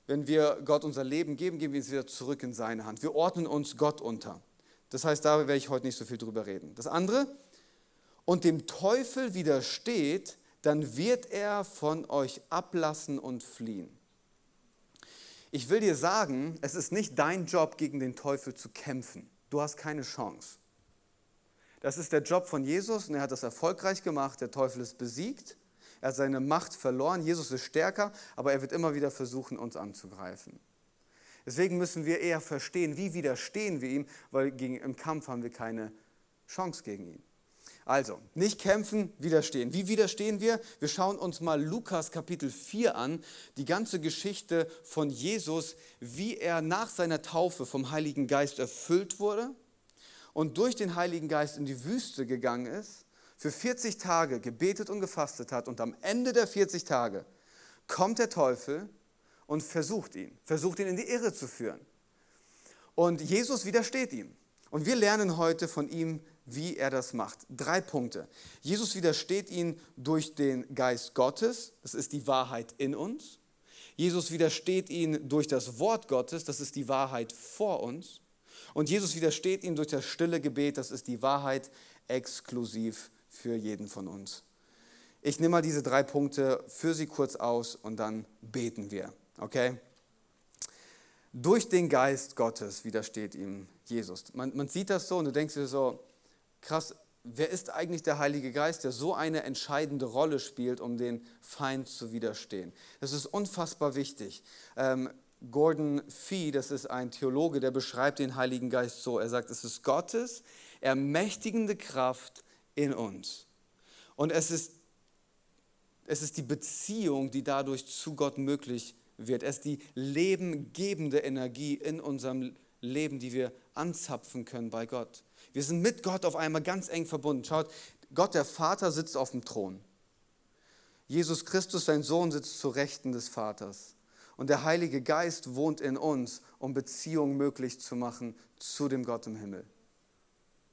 wenn wir Gott unser Leben geben, geben wir es wieder zurück in seine Hand. Wir ordnen uns Gott unter. Das heißt, da werde ich heute nicht so viel drüber reden. Das andere, und dem Teufel widersteht, dann wird er von euch ablassen und fliehen. Ich will dir sagen, es ist nicht dein Job, gegen den Teufel zu kämpfen. Du hast keine Chance. Das ist der Job von Jesus und er hat das erfolgreich gemacht. Der Teufel ist besiegt. Er hat seine Macht verloren. Jesus ist stärker, aber er wird immer wieder versuchen, uns anzugreifen. Deswegen müssen wir eher verstehen, wie widerstehen wir ihm, weil gegen, im Kampf haben wir keine Chance gegen ihn. Also, nicht kämpfen, widerstehen. Wie widerstehen wir? Wir schauen uns mal Lukas Kapitel 4 an, die ganze Geschichte von Jesus, wie er nach seiner Taufe vom Heiligen Geist erfüllt wurde und durch den Heiligen Geist in die Wüste gegangen ist, für 40 Tage gebetet und gefastet hat und am Ende der 40 Tage kommt der Teufel und versucht ihn, versucht ihn in die Irre zu führen. Und Jesus widersteht ihm. Und wir lernen heute von ihm, wie er das macht. Drei Punkte. Jesus widersteht ihn durch den Geist Gottes, das ist die Wahrheit in uns. Jesus widersteht ihn durch das Wort Gottes, das ist die Wahrheit vor uns. Und Jesus widersteht ihm durch das stille Gebet, das ist die Wahrheit exklusiv für jeden von uns. Ich nehme mal diese drei Punkte für Sie kurz aus und dann beten wir. Okay? Durch den Geist Gottes widersteht ihm Jesus. Man, man sieht das so und du denkst dir so, krass, wer ist eigentlich der Heilige Geist, der so eine entscheidende Rolle spielt, um den Feind zu widerstehen? Das ist unfassbar wichtig. Ähm, Gordon Fee, das ist ein Theologe, der beschreibt den Heiligen Geist so. Er sagt, es ist Gottes ermächtigende Kraft in uns. Und es ist, es ist die Beziehung, die dadurch zu Gott möglich wird. Es ist die lebengebende Energie in unserem Leben, die wir anzapfen können bei Gott. Wir sind mit Gott auf einmal ganz eng verbunden. Schaut, Gott der Vater sitzt auf dem Thron. Jesus Christus, sein Sohn, sitzt zu Rechten des Vaters. Und der Heilige Geist wohnt in uns, um Beziehungen möglich zu machen zu dem Gott im Himmel.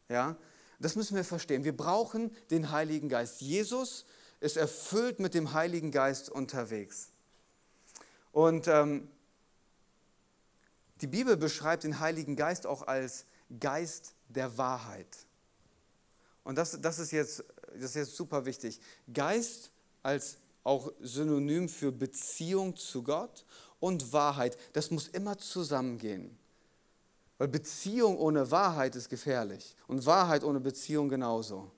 Ja? Das müssen wir verstehen. Wir brauchen den Heiligen Geist. Jesus ist erfüllt mit dem Heiligen Geist unterwegs. Und ähm, die Bibel beschreibt den Heiligen Geist auch als Geist der Wahrheit. Und das, das, ist jetzt, das ist jetzt super wichtig. Geist als auch Synonym für Beziehung zu Gott und Wahrheit, das muss immer zusammengehen. Weil Beziehung ohne Wahrheit ist gefährlich und Wahrheit ohne Beziehung genauso.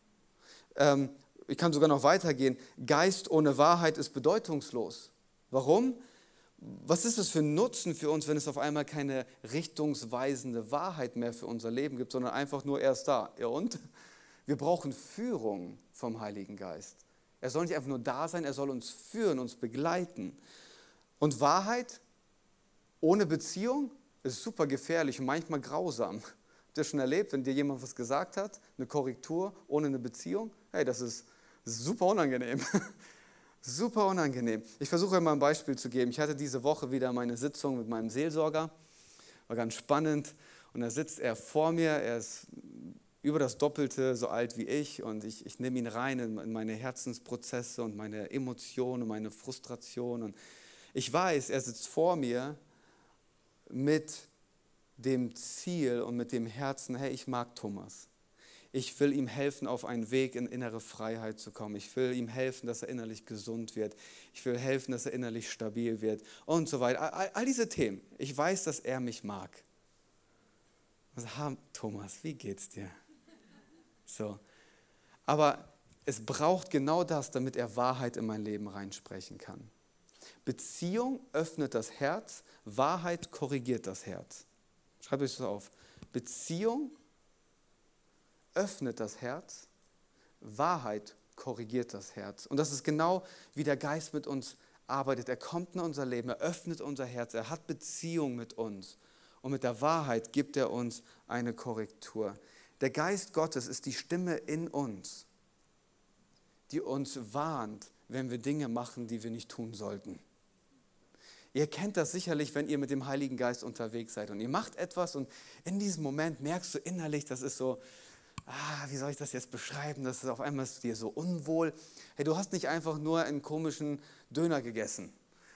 Ähm, ich kann sogar noch weitergehen. Geist ohne Wahrheit ist bedeutungslos. Warum? Was ist es für ein Nutzen für uns, wenn es auf einmal keine richtungsweisende Wahrheit mehr für unser Leben gibt, sondern einfach nur erst da? Ja und? Wir brauchen Führung vom Heiligen Geist. Er soll nicht einfach nur da sein, er soll uns führen, uns begleiten. Und Wahrheit ohne Beziehung ist super gefährlich und manchmal grausam. Habt ihr schon erlebt, wenn dir jemand was gesagt hat, eine Korrektur ohne eine Beziehung? Hey, das ist, super unangenehm. super unangenehm. Ich versuche mal ein Beispiel zu geben. Ich hatte diese Woche wieder meine Sitzung mit meinem Seelsorger. War ganz spannend. Und da sitzt er vor mir. Er ist über das Doppelte so alt wie ich und ich, ich nehme ihn rein in, in meine Herzensprozesse und meine Emotionen und meine Frustration. Und ich weiß, er sitzt vor mir mit dem Ziel und mit dem Herzen, hey, ich mag Thomas. Ich will ihm helfen, auf einen Weg in innere Freiheit zu kommen. Ich will ihm helfen, dass er innerlich gesund wird. Ich will helfen, dass er innerlich stabil wird und so weiter. All, all diese Themen. Ich weiß, dass er mich mag. Also, Thomas, wie geht's dir? So. Aber es braucht genau das, damit er Wahrheit in mein Leben reinsprechen kann. Beziehung öffnet das Herz, Wahrheit korrigiert das Herz. Schreibt euch das auf. Beziehung öffnet das Herz, Wahrheit korrigiert das Herz. Und das ist genau wie der Geist mit uns arbeitet. Er kommt in unser Leben, er öffnet unser Herz, er hat Beziehung mit uns. Und mit der Wahrheit gibt er uns eine Korrektur. Der Geist Gottes ist die Stimme in uns, die uns warnt, wenn wir Dinge machen, die wir nicht tun sollten. Ihr kennt das sicherlich, wenn ihr mit dem Heiligen Geist unterwegs seid und ihr macht etwas und in diesem Moment merkst du innerlich, das ist so, ah, wie soll ich das jetzt beschreiben, das ist auf einmal ist dir so unwohl. Hey, du hast nicht einfach nur einen komischen Döner gegessen.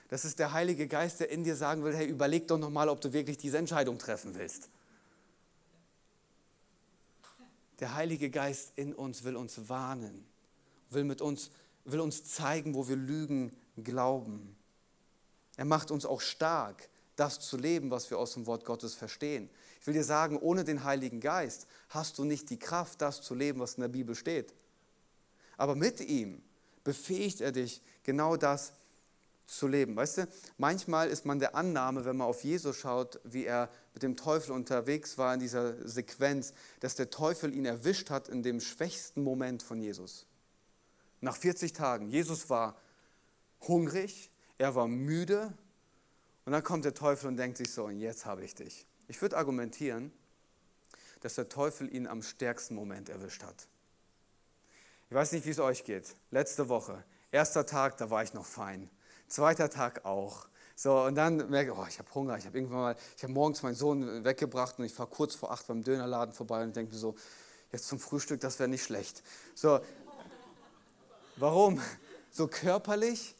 Das ist der Heilige Geist, der in dir sagen will, hey, überleg doch nochmal, ob du wirklich diese Entscheidung treffen willst. der Heilige Geist in uns will uns warnen, will, mit uns, will uns zeigen, wo wir Lügen glauben. Er macht uns auch stark, das zu leben, was wir aus dem Wort Gottes verstehen. Ich will dir sagen, ohne den Heiligen Geist hast du nicht die Kraft, das zu leben, was in der Bibel steht. Aber mit ihm befähigt er dich, genau das zu leben. Weißt du, manchmal ist man der Annahme, wenn man auf Jesus schaut, wie er mit dem Teufel unterwegs war in dieser Sequenz, dass der Teufel ihn erwischt hat in dem schwächsten Moment von Jesus. Nach 40 Tagen. Jesus war hungrig, er war müde und dann kommt der Teufel und denkt sich so, und jetzt habe ich dich. Ich würde argumentieren, dass der Teufel ihn am stärksten Moment erwischt hat. Ich weiß nicht, wie es euch geht. Letzte Woche, erster Tag, da war ich noch fein. Zweiter Tag auch. So, und dann merke ich, oh, ich habe Hunger. Ich habe irgendwann mal, ich habe morgens meinen Sohn weggebracht und ich fahre kurz vor acht beim Dönerladen vorbei und denke mir so, jetzt zum Frühstück, das wäre nicht schlecht. So, warum? So körperlich,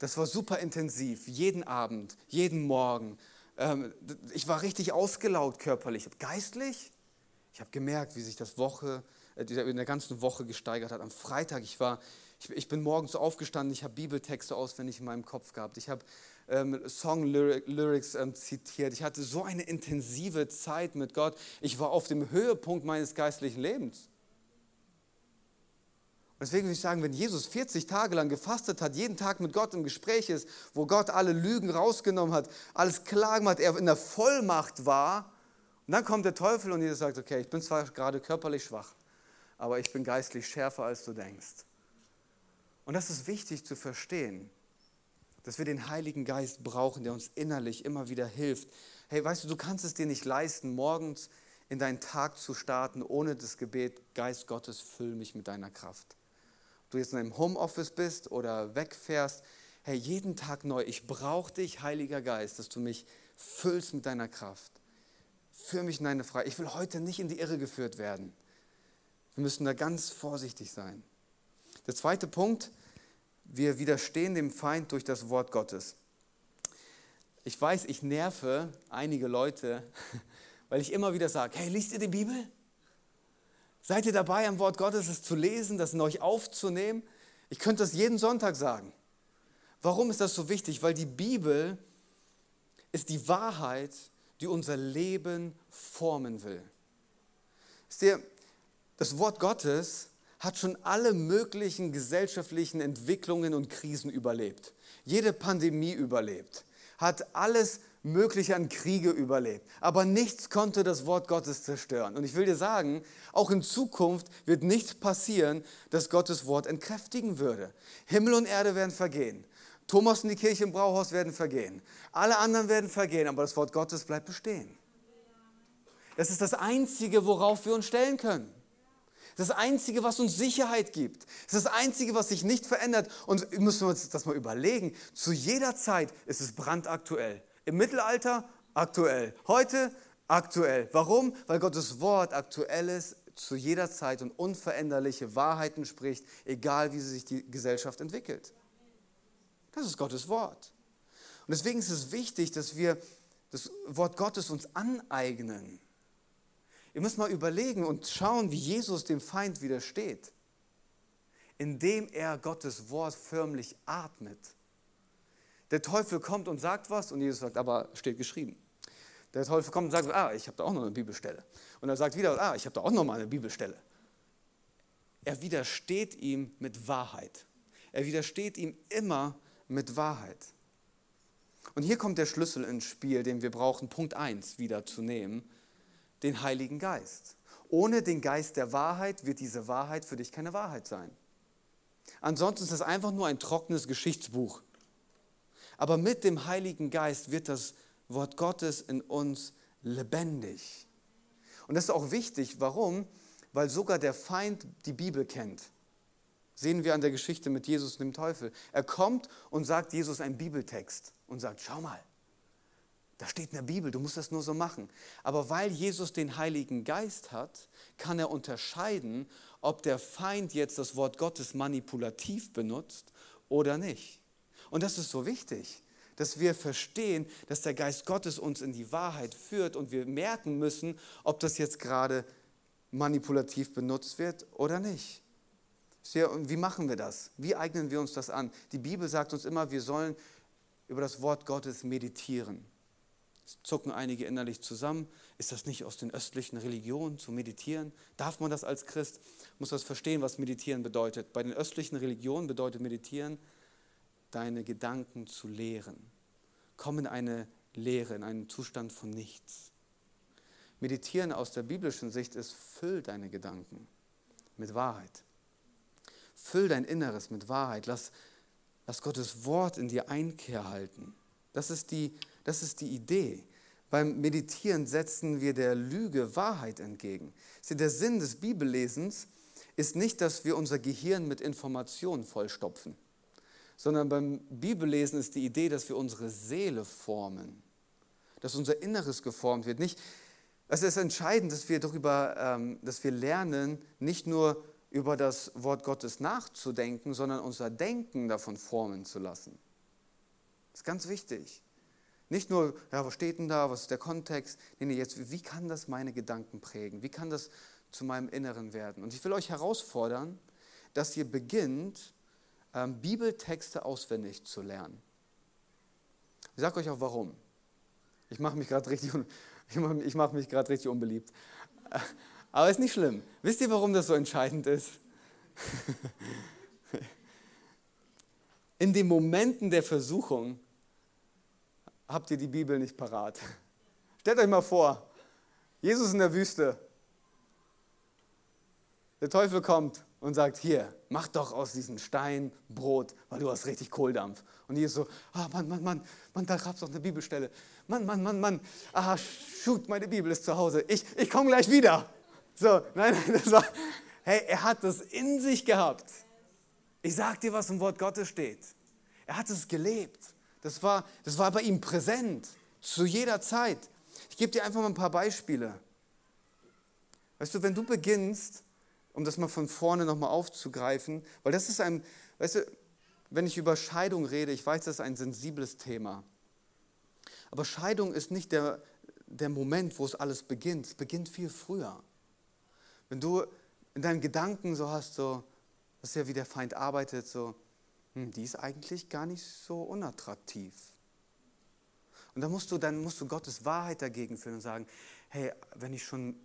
das war super intensiv, jeden Abend, jeden Morgen. Ähm, ich war richtig ausgelaugt körperlich. Geistlich, ich habe gemerkt, wie sich das Woche äh, in der ganzen Woche gesteigert hat. Am Freitag, ich war, ich, bin morgens aufgestanden, ich habe Bibeltexte auswendig in meinem Kopf gehabt, ich habe ähm, Song-Lyrics ähm, zitiert, ich hatte so eine intensive Zeit mit Gott. Ich war auf dem Höhepunkt meines geistlichen Lebens. Deswegen würde ich sagen, wenn Jesus 40 Tage lang gefastet hat, jeden Tag mit Gott im Gespräch ist, wo Gott alle Lügen rausgenommen hat, alles klar gemacht, er in der Vollmacht war, und dann kommt der Teufel und Jesus sagt, okay, ich bin zwar gerade körperlich schwach, aber ich bin geistlich schärfer, als du denkst. Und das ist wichtig zu verstehen, dass wir den Heiligen Geist brauchen, der uns innerlich immer wieder hilft. Hey, weißt du, du kannst es dir nicht leisten, morgens in deinen Tag zu starten, ohne das Gebet, Geist Gottes, füll mich mit deiner Kraft. Du jetzt in einem Homeoffice bist oder wegfährst, hey, jeden Tag neu, ich brauche dich, Heiliger Geist, dass du mich füllst mit deiner Kraft. Führ mich in deine Freiheit. Ich will heute nicht in die Irre geführt werden. Wir müssen da ganz vorsichtig sein. Der zweite Punkt, wir widerstehen dem Feind durch das Wort Gottes. Ich weiß, ich nerve einige Leute, weil ich immer wieder sage, hey, liest ihr die Bibel? Seid ihr dabei, am Wort Gottes es zu lesen, das in euch aufzunehmen? Ich könnte das jeden Sonntag sagen. Warum ist das so wichtig? Weil die Bibel ist die Wahrheit, die unser Leben formen will. Ist dir, das Wort Gottes hat schon alle möglichen gesellschaftlichen Entwicklungen und Krisen überlebt. Jede Pandemie überlebt. Hat alles Mögliche an Kriege überlebt. Aber nichts konnte das Wort Gottes zerstören. Und ich will dir sagen, auch in Zukunft wird nichts passieren, das Gottes Wort entkräftigen würde. Himmel und Erde werden vergehen. Thomas und die Kirche im Brauhaus werden vergehen. Alle anderen werden vergehen, aber das Wort Gottes bleibt bestehen. Das ist das Einzige, worauf wir uns stellen können. Das Einzige, was uns Sicherheit gibt. Das ist das Einzige, was sich nicht verändert. Und wir müssen uns das mal überlegen. Zu jeder Zeit ist es brandaktuell. Im Mittelalter aktuell. Heute aktuell. Warum? Weil Gottes Wort aktuell ist, zu jeder Zeit und unveränderliche Wahrheiten spricht, egal wie sich die Gesellschaft entwickelt. Das ist Gottes Wort. Und deswegen ist es wichtig, dass wir das Wort Gottes uns aneignen. Ihr müsst mal überlegen und schauen, wie Jesus dem Feind widersteht, indem er Gottes Wort förmlich atmet. Der Teufel kommt und sagt was und Jesus sagt, aber steht geschrieben. Der Teufel kommt und sagt, ah, ich habe da auch noch eine Bibelstelle. Und er sagt wieder, ah, ich habe da auch noch mal eine Bibelstelle. Er widersteht ihm mit Wahrheit. Er widersteht ihm immer mit Wahrheit. Und hier kommt der Schlüssel ins Spiel, den wir brauchen, Punkt 1 wieder zu nehmen den Heiligen Geist. Ohne den Geist der Wahrheit wird diese Wahrheit für dich keine Wahrheit sein. Ansonsten ist es einfach nur ein trockenes Geschichtsbuch. Aber mit dem Heiligen Geist wird das Wort Gottes in uns lebendig. Und das ist auch wichtig. Warum? Weil sogar der Feind die Bibel kennt. Sehen wir an der Geschichte mit Jesus und dem Teufel. Er kommt und sagt Jesus einen Bibeltext und sagt, schau mal, das steht in der Bibel, du musst das nur so machen. Aber weil Jesus den Heiligen Geist hat, kann er unterscheiden, ob der Feind jetzt das Wort Gottes manipulativ benutzt oder nicht. Und das ist so wichtig, dass wir verstehen, dass der Geist Gottes uns in die Wahrheit führt und wir merken müssen, ob das jetzt gerade manipulativ benutzt wird oder nicht. Und wie machen wir das? Wie eignen wir uns das an? Die Bibel sagt uns immer, wir sollen über das Wort Gottes meditieren. Es zucken einige innerlich zusammen. Ist das nicht aus den östlichen Religionen zu meditieren? Darf man das als Christ? Muss das verstehen, was meditieren bedeutet? Bei den östlichen Religionen bedeutet meditieren, deine Gedanken zu lehren. Komm in eine Lehre, in einen Zustand von nichts. Meditieren aus der biblischen Sicht ist, füll deine Gedanken mit Wahrheit. Füll dein Inneres mit Wahrheit. Lass, lass Gottes Wort in dir Einkehr halten. Das ist, die, das ist die Idee. Beim Meditieren setzen wir der Lüge Wahrheit entgegen. Der Sinn des Bibellesens ist nicht, dass wir unser Gehirn mit Informationen vollstopfen, sondern beim Bibellesen ist die Idee, dass wir unsere Seele formen, dass unser Inneres geformt wird. Nicht, es ist entscheidend, dass wir darüber, ähm, dass wir lernen, nicht nur über das Wort Gottes nachzudenken, sondern unser Denken davon formen zu lassen. Das ist ganz wichtig. Nicht nur, ja, was steht denn da, was ist der Kontext? Nee, nee, jetzt, wie kann das meine Gedanken prägen? Wie kann das zu meinem Inneren werden? Und ich will euch herausfordern, dass ihr beginnt, ähm, Bibeltexte auswendig zu lernen. Ich sage euch auch warum. Ich mache mich gerade richtig, ich mach mich richtig unbeliebt. Aber ist nicht schlimm. Wisst ihr, warum das so entscheidend ist? In den Momenten der Versuchung habt ihr die Bibel nicht parat. Stellt euch mal vor, Jesus in der Wüste. Der Teufel kommt und sagt, hier, mach doch aus diesem Stein Brot, weil du hast richtig Kohldampf. Und Jesus so, ah, Mann, Mann, Mann, Mann, da gab es doch eine Bibelstelle. Mann, Mann, Mann, Mann, ah, shoot, meine Bibel ist zu Hause. Ich, ich komme gleich wieder. So, nein, nein, das war, hey, er hat das in sich gehabt. Ich sag dir, was im Wort Gottes steht. Er hat es gelebt. Das war, das war bei ihm präsent, zu jeder Zeit. Ich gebe dir einfach mal ein paar Beispiele. Weißt du, wenn du beginnst, um das mal von vorne nochmal aufzugreifen, weil das ist ein, weißt du, wenn ich über Scheidung rede, ich weiß, das ist ein sensibles Thema. Aber Scheidung ist nicht der, der Moment, wo es alles beginnt. Es beginnt viel früher. Wenn du in deinen Gedanken so hast, so, das ist ja wie der Feind arbeitet, so, hm, die ist eigentlich gar nicht so unattraktiv. Und dann musst du, dann musst du Gottes Wahrheit dagegen führen und sagen, hey, wenn ich schon,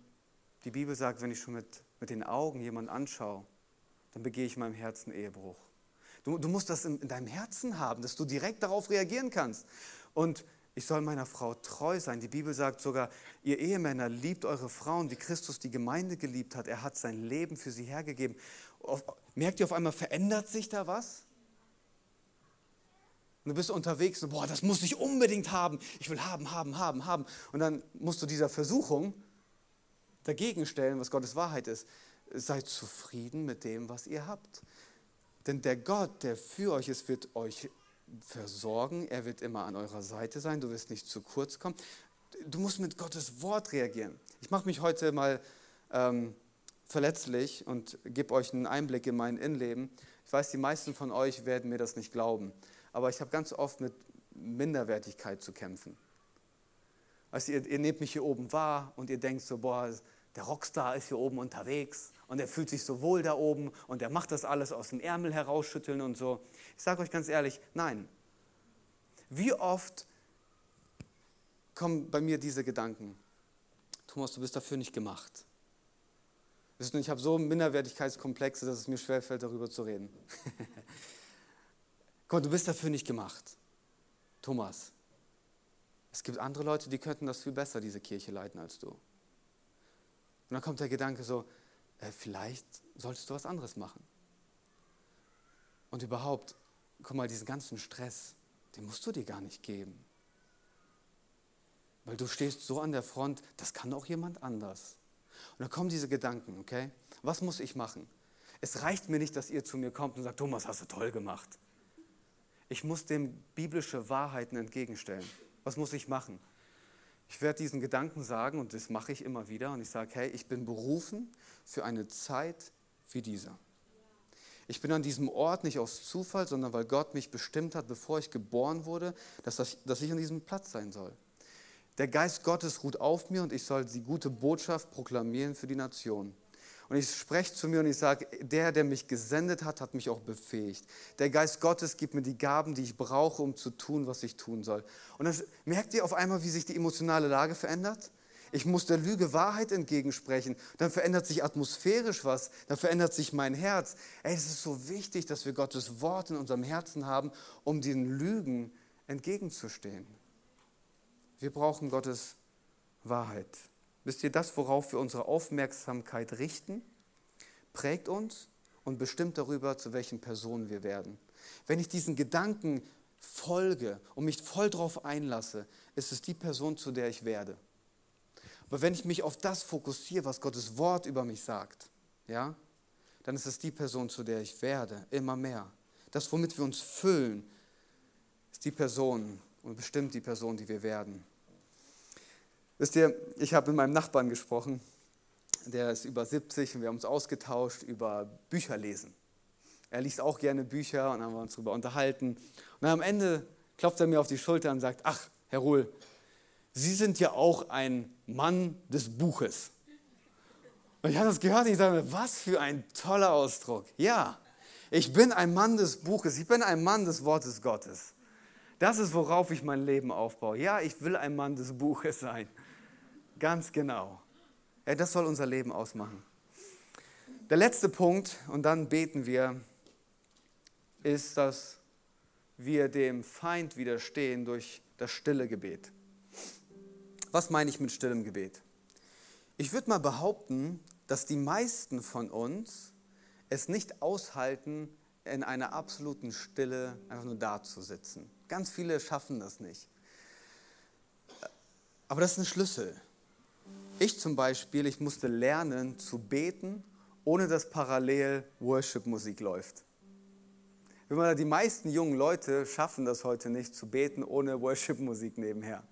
die Bibel sagt, wenn ich schon mit, mit den Augen jemanden anschaue, dann begehe ich in meinem Herzen Ehebruch. Du, du musst das in, in deinem Herzen haben, dass du direkt darauf reagieren kannst. Und ich soll meiner Frau treu sein. Die Bibel sagt sogar, ihr Ehemänner liebt eure Frauen, wie Christus die Gemeinde geliebt hat. Er hat sein Leben für sie hergegeben. merkt ihr auf einmal, verändert sich da was? Und du bist unterwegs und boah, das muss ich unbedingt haben. Ich will haben, haben, haben, haben. Und dann musst du dieser Versuchung dagegen stellen, was Gottes Wahrheit ist. Seid zufrieden mit dem, was ihr habt. Denn der Gott, der für euch ist, wird euch versorgen. Er wird immer an eurer Seite sein. Du wirst nicht zu kurz kommen. Du musst mit Gottes Wort reagieren. Ich mache mich heute mal ähm, verletzlich und gebe euch einen Einblick in mein Innenleben. Ich weiß, die meisten von euch werden mir das nicht glauben aber ich habe ganz oft mit Minderwertigkeit zu kämpfen. Also ihr, ihr nehmt mich hier oben wahr und ihr denkt so, boah, der Rockstar ist hier oben unterwegs und er fühlt sich so wohl da oben und er macht das alles aus dem Ärmel herausschütteln und so. Ich sage euch ganz ehrlich, nein. Wie oft kommen bei mir diese Gedanken? Thomas, du bist dafür nicht gemacht. Ich habe so Minderwertigkeitskomplexe, dass es mir schwerfällt, darüber zu reden. Guck du bist dafür nicht gemacht. Thomas, es gibt andere Leute, die könnten das viel besser, diese Kirche leiten als du. Und dann kommt der Gedanke so, äh, vielleicht solltest du was anderes machen. Und überhaupt, guck mal, diesen ganzen Stress, den musst du dir gar nicht geben. Weil du stehst so an der Front, das kann auch jemand anders. Und dann kommen diese Gedanken, okay? Was muss ich machen? Es reicht mir nicht, dass ihr zu mir kommt und sagt, Thomas, hast du toll gemacht. Ich muss dem biblische Wahrheiten entgegenstellen. Was muss ich machen? Ich werde diesen Gedanken sagen, und das mache ich immer wieder, und ich sage, hey, ich bin berufen für eine Zeit wie diese. Ich bin an diesem Ort nicht aus Zufall, sondern weil Gott mich bestimmt hat, bevor ich geboren wurde, dass, das, dass ich an diesem Platz sein soll. Der Geist Gottes ruht auf mir und ich soll die gute Botschaft proklamieren für die Nation. Und ich spreche zu mir und ich sage, der, der mich gesendet hat, hat mich auch befähigt. Der Geist Gottes gibt mir die Gaben, die ich brauche, um zu tun, was ich tun soll. Und dann merkt ihr auf einmal, wie sich die emotionale Lage verändert? Ich muss der Lüge Wahrheit entgegensprechen. Dann verändert sich atmosphärisch was. Dann verändert sich mein Herz. Ey, es ist so wichtig, dass wir Gottes Wort in unserem Herzen haben, um den Lügen entgegenzustehen. Wir brauchen Gottes Wahrheit. Wisst ihr, das, worauf wir unsere Aufmerksamkeit richten, prägt uns und bestimmt darüber, zu welchen Personen wir werden. Wenn ich diesen Gedanken folge und mich voll darauf einlasse, ist es die Person, zu der ich werde. Aber wenn ich mich auf das fokussiere, was Gottes Wort über mich sagt, ja, dann ist es die Person, zu der ich werde, immer mehr. Das, womit wir uns füllen, ist die Person und bestimmt die Person, die wir werden. Wisst ihr, ich habe mit meinem Nachbarn gesprochen, der ist über 70 und wir haben uns ausgetauscht über Bücherlesen. Er liest auch gerne Bücher und haben wir uns darüber unterhalten. Und am Ende klopft er mir auf die Schulter und sagt, ach, Herr Ruhl, Sie sind ja auch ein Mann des Buches. Und ich habe das gehört und ich mir, was für ein toller Ausdruck. Ja, ich bin ein Mann des Buches, ich bin ein Mann des Wortes Gottes. Das ist, worauf ich mein Leben aufbaue. Ja, ich will ein Mann des Buches sein. Ganz genau. Ja, das soll unser Leben ausmachen. Der letzte Punkt, und dann beten wir, ist, dass wir dem Feind widerstehen durch das stille Gebet. Was meine ich mit stillem Gebet? Ich würde mal behaupten, dass die meisten von uns es nicht aushalten, in einer absoluten Stille einfach nur da zu sitzen. Ganz viele schaffen das nicht. Aber das ist ein Schlüssel. Ich zum Beispiel, ich musste lernen zu beten, ohne dass parallel Worship-Musik läuft. Die meisten jungen Leute schaffen das heute nicht, zu beten ohne Worship-Musik nebenher.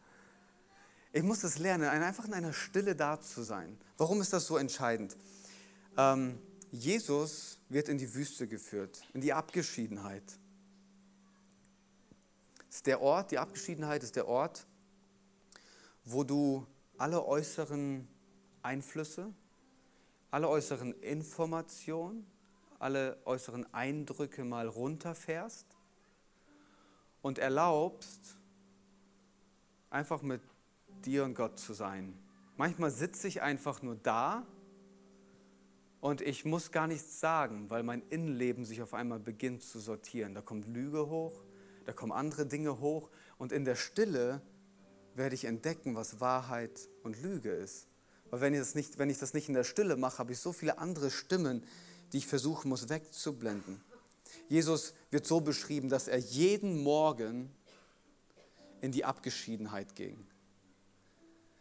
Ich muss das lernen, einfach in einer Stille da zu sein. Warum ist das so entscheidend? Ähm, Jesus wird in die Wüste geführt, in die Abgeschiedenheit. ist der Ort, die Abgeschiedenheit ist der Ort, wo du alle äußeren Einflüsse, alle äußeren Informationen, alle äußeren Eindrücke mal runterfährst und erlaubst, einfach mit dir und Gott zu sein. Manchmal sitze ich einfach nur da und ich muss gar nichts sagen, weil mein Innenleben sich auf einmal beginnt zu sortieren. Da kommt Lüge hoch, da kommen andere Dinge hoch und in der Stille werde ich entdecken, was Wahrheit und Lüge ist. Weil wenn ich das nicht, wenn ich das nicht in der Stille mache, habe ich so viele andere Stimmen, die ich versuchen muss wegzublenden. Jesus wird so beschrieben, dass er jeden Morgen in die Abgeschiedenheit ging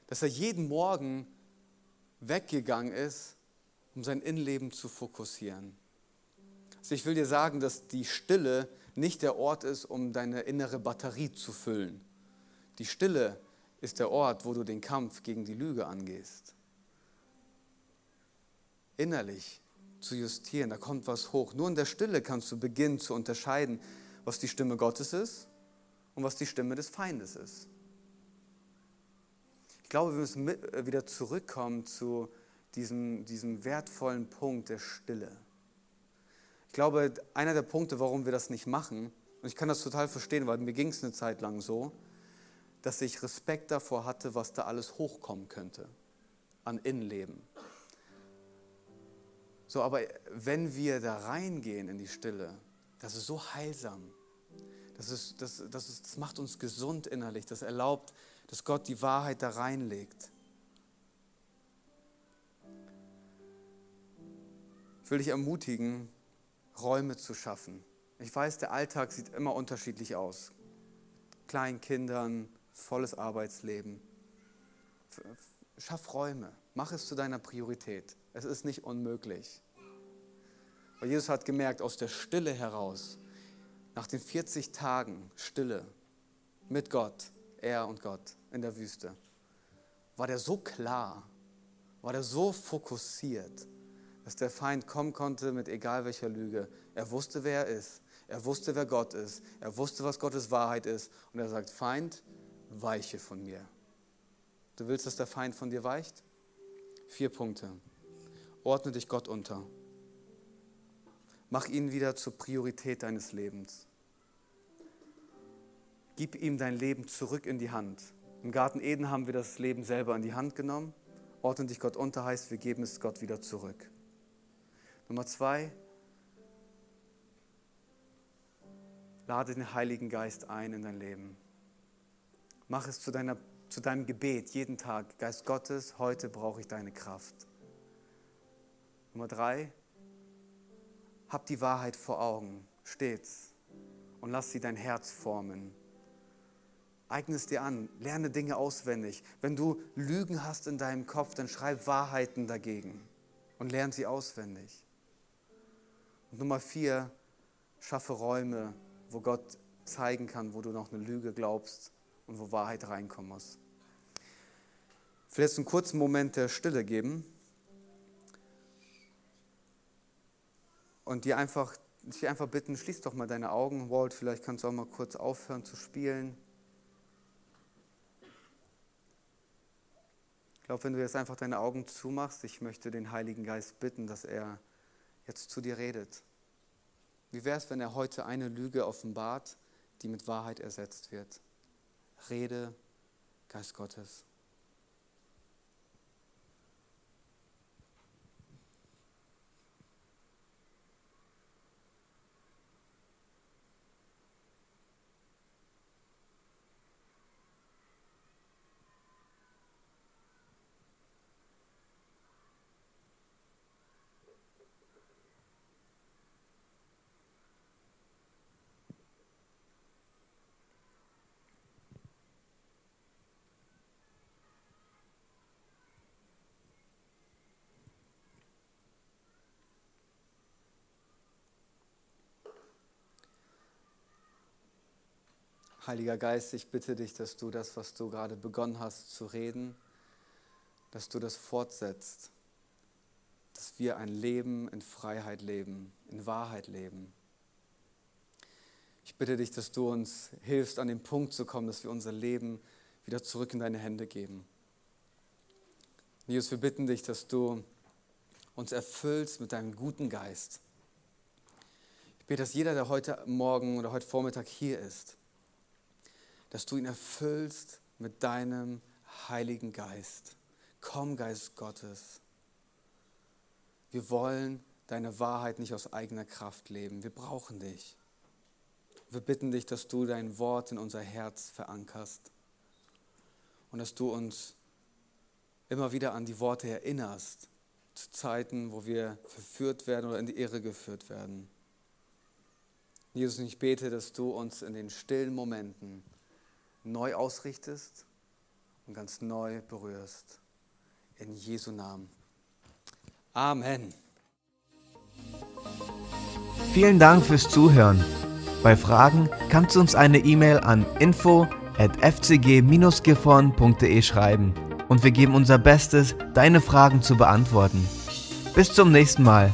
dass er jeden Morgen weggegangen ist, um sein Innenleben zu fokussieren. Also ich will dir sagen, dass die Stille nicht der Ort ist, um deine innere Batterie zu füllen. Die Stille ist der Ort, wo du den Kampf gegen die Lüge angehst. Innerlich zu justieren, da kommt was hoch. Nur in der Stille kannst du beginnen zu unterscheiden, was die Stimme Gottes ist und was die Stimme des Feindes ist. Ich glaube, wir müssen äh, wieder zurückkommen zu diesem, diesem wertvollen Punkt der Stille. Ich glaube, einer der Punkte, warum wir das nicht machen, und ich kann das total verstehen, weil mir ging es eine Zeit lang so, dass ich Respekt davor hatte, was da alles hochkommen könnte an Innenleben. So, aber wenn wir da reingehen in die Stille, das ist so heilsam. Das, ist, das, das, ist, das macht uns gesund innerlich. Das erlaubt dass Gott die Wahrheit da reinlegt. Ich will dich ermutigen, Räume zu schaffen. Ich weiß, der Alltag sieht immer unterschiedlich aus. Kleinen Kindern, volles Arbeitsleben. Schaff Räume, mach es zu deiner Priorität. Es ist nicht unmöglich. Weil Jesus hat gemerkt, aus der Stille heraus, nach den 40 Tagen Stille mit Gott, er und Gott, in der Wüste, war der so klar, war der so fokussiert, dass der Feind kommen konnte mit egal welcher Lüge. Er wusste, wer er ist. Er wusste, wer Gott ist. Er wusste, was Gottes Wahrheit ist. Und er sagt, Feind, weiche von mir. Du willst, dass der Feind von dir weicht? Vier Punkte. Ordne dich Gott unter. Mach ihn wieder zur Priorität deines Lebens. Gib ihm dein Leben zurück in die Hand. Im Garten Eden haben wir das Leben selber in die Hand genommen. Ordne dich Gott unter heißt, wir geben es Gott wieder zurück. Nummer zwei, lade den Heiligen Geist ein in dein Leben. Mach es zu, deiner, zu deinem Gebet jeden Tag. Geist Gottes, heute brauche ich deine Kraft. Nummer drei, hab die Wahrheit vor Augen, stets, und lass sie dein Herz formen. Eigne es dir an, lerne Dinge auswendig. Wenn du Lügen hast in deinem Kopf, dann schreib Wahrheiten dagegen und lerne sie auswendig. Und Nummer vier, schaffe Räume, wo Gott zeigen kann, wo du noch eine Lüge glaubst und wo Wahrheit reinkommen muss. Vielleicht einen kurzen Moment der Stille geben und dir einfach, dich einfach bitten, schließ doch mal deine Augen. Walt, vielleicht kannst du auch mal kurz aufhören zu spielen. Ich glaube, wenn du jetzt einfach deine Augen zumachst, ich möchte den Heiligen Geist bitten, dass er jetzt zu dir redet. Wie wäre es, wenn er heute eine Lüge offenbart, die mit Wahrheit ersetzt wird? Rede, Geist Gottes. Heiliger Geist, ich bitte dich, dass du das, was du gerade begonnen hast zu reden, dass du das fortsetzt, dass wir ein Leben in Freiheit leben, in Wahrheit leben. Ich bitte dich, dass du uns hilfst, an den Punkt zu kommen, dass wir unser Leben wieder zurück in deine Hände geben. Jesus, wir bitten dich, dass du uns erfüllst mit deinem guten Geist. Ich bitte, dass jeder, der heute Morgen oder heute Vormittag hier ist, dass du ihn erfüllst mit deinem Heiligen Geist. Komm, Geist Gottes. Wir wollen deine Wahrheit nicht aus eigener Kraft leben. Wir brauchen dich. Wir bitten dich, dass du dein Wort in unser Herz verankerst und dass du uns immer wieder an die Worte erinnerst, zu Zeiten, wo wir verführt werden oder in die Irre geführt werden. Jesus, ich bete, dass du uns in den stillen Momenten neu ausrichtest und ganz neu berührst. In Jesu Namen. Amen. Vielen Dank fürs Zuhören. Bei Fragen kannst du uns eine E-Mail an info at fcg-gifhorn.de schreiben und wir geben unser Bestes, deine Fragen zu beantworten. Bis zum nächsten Mal.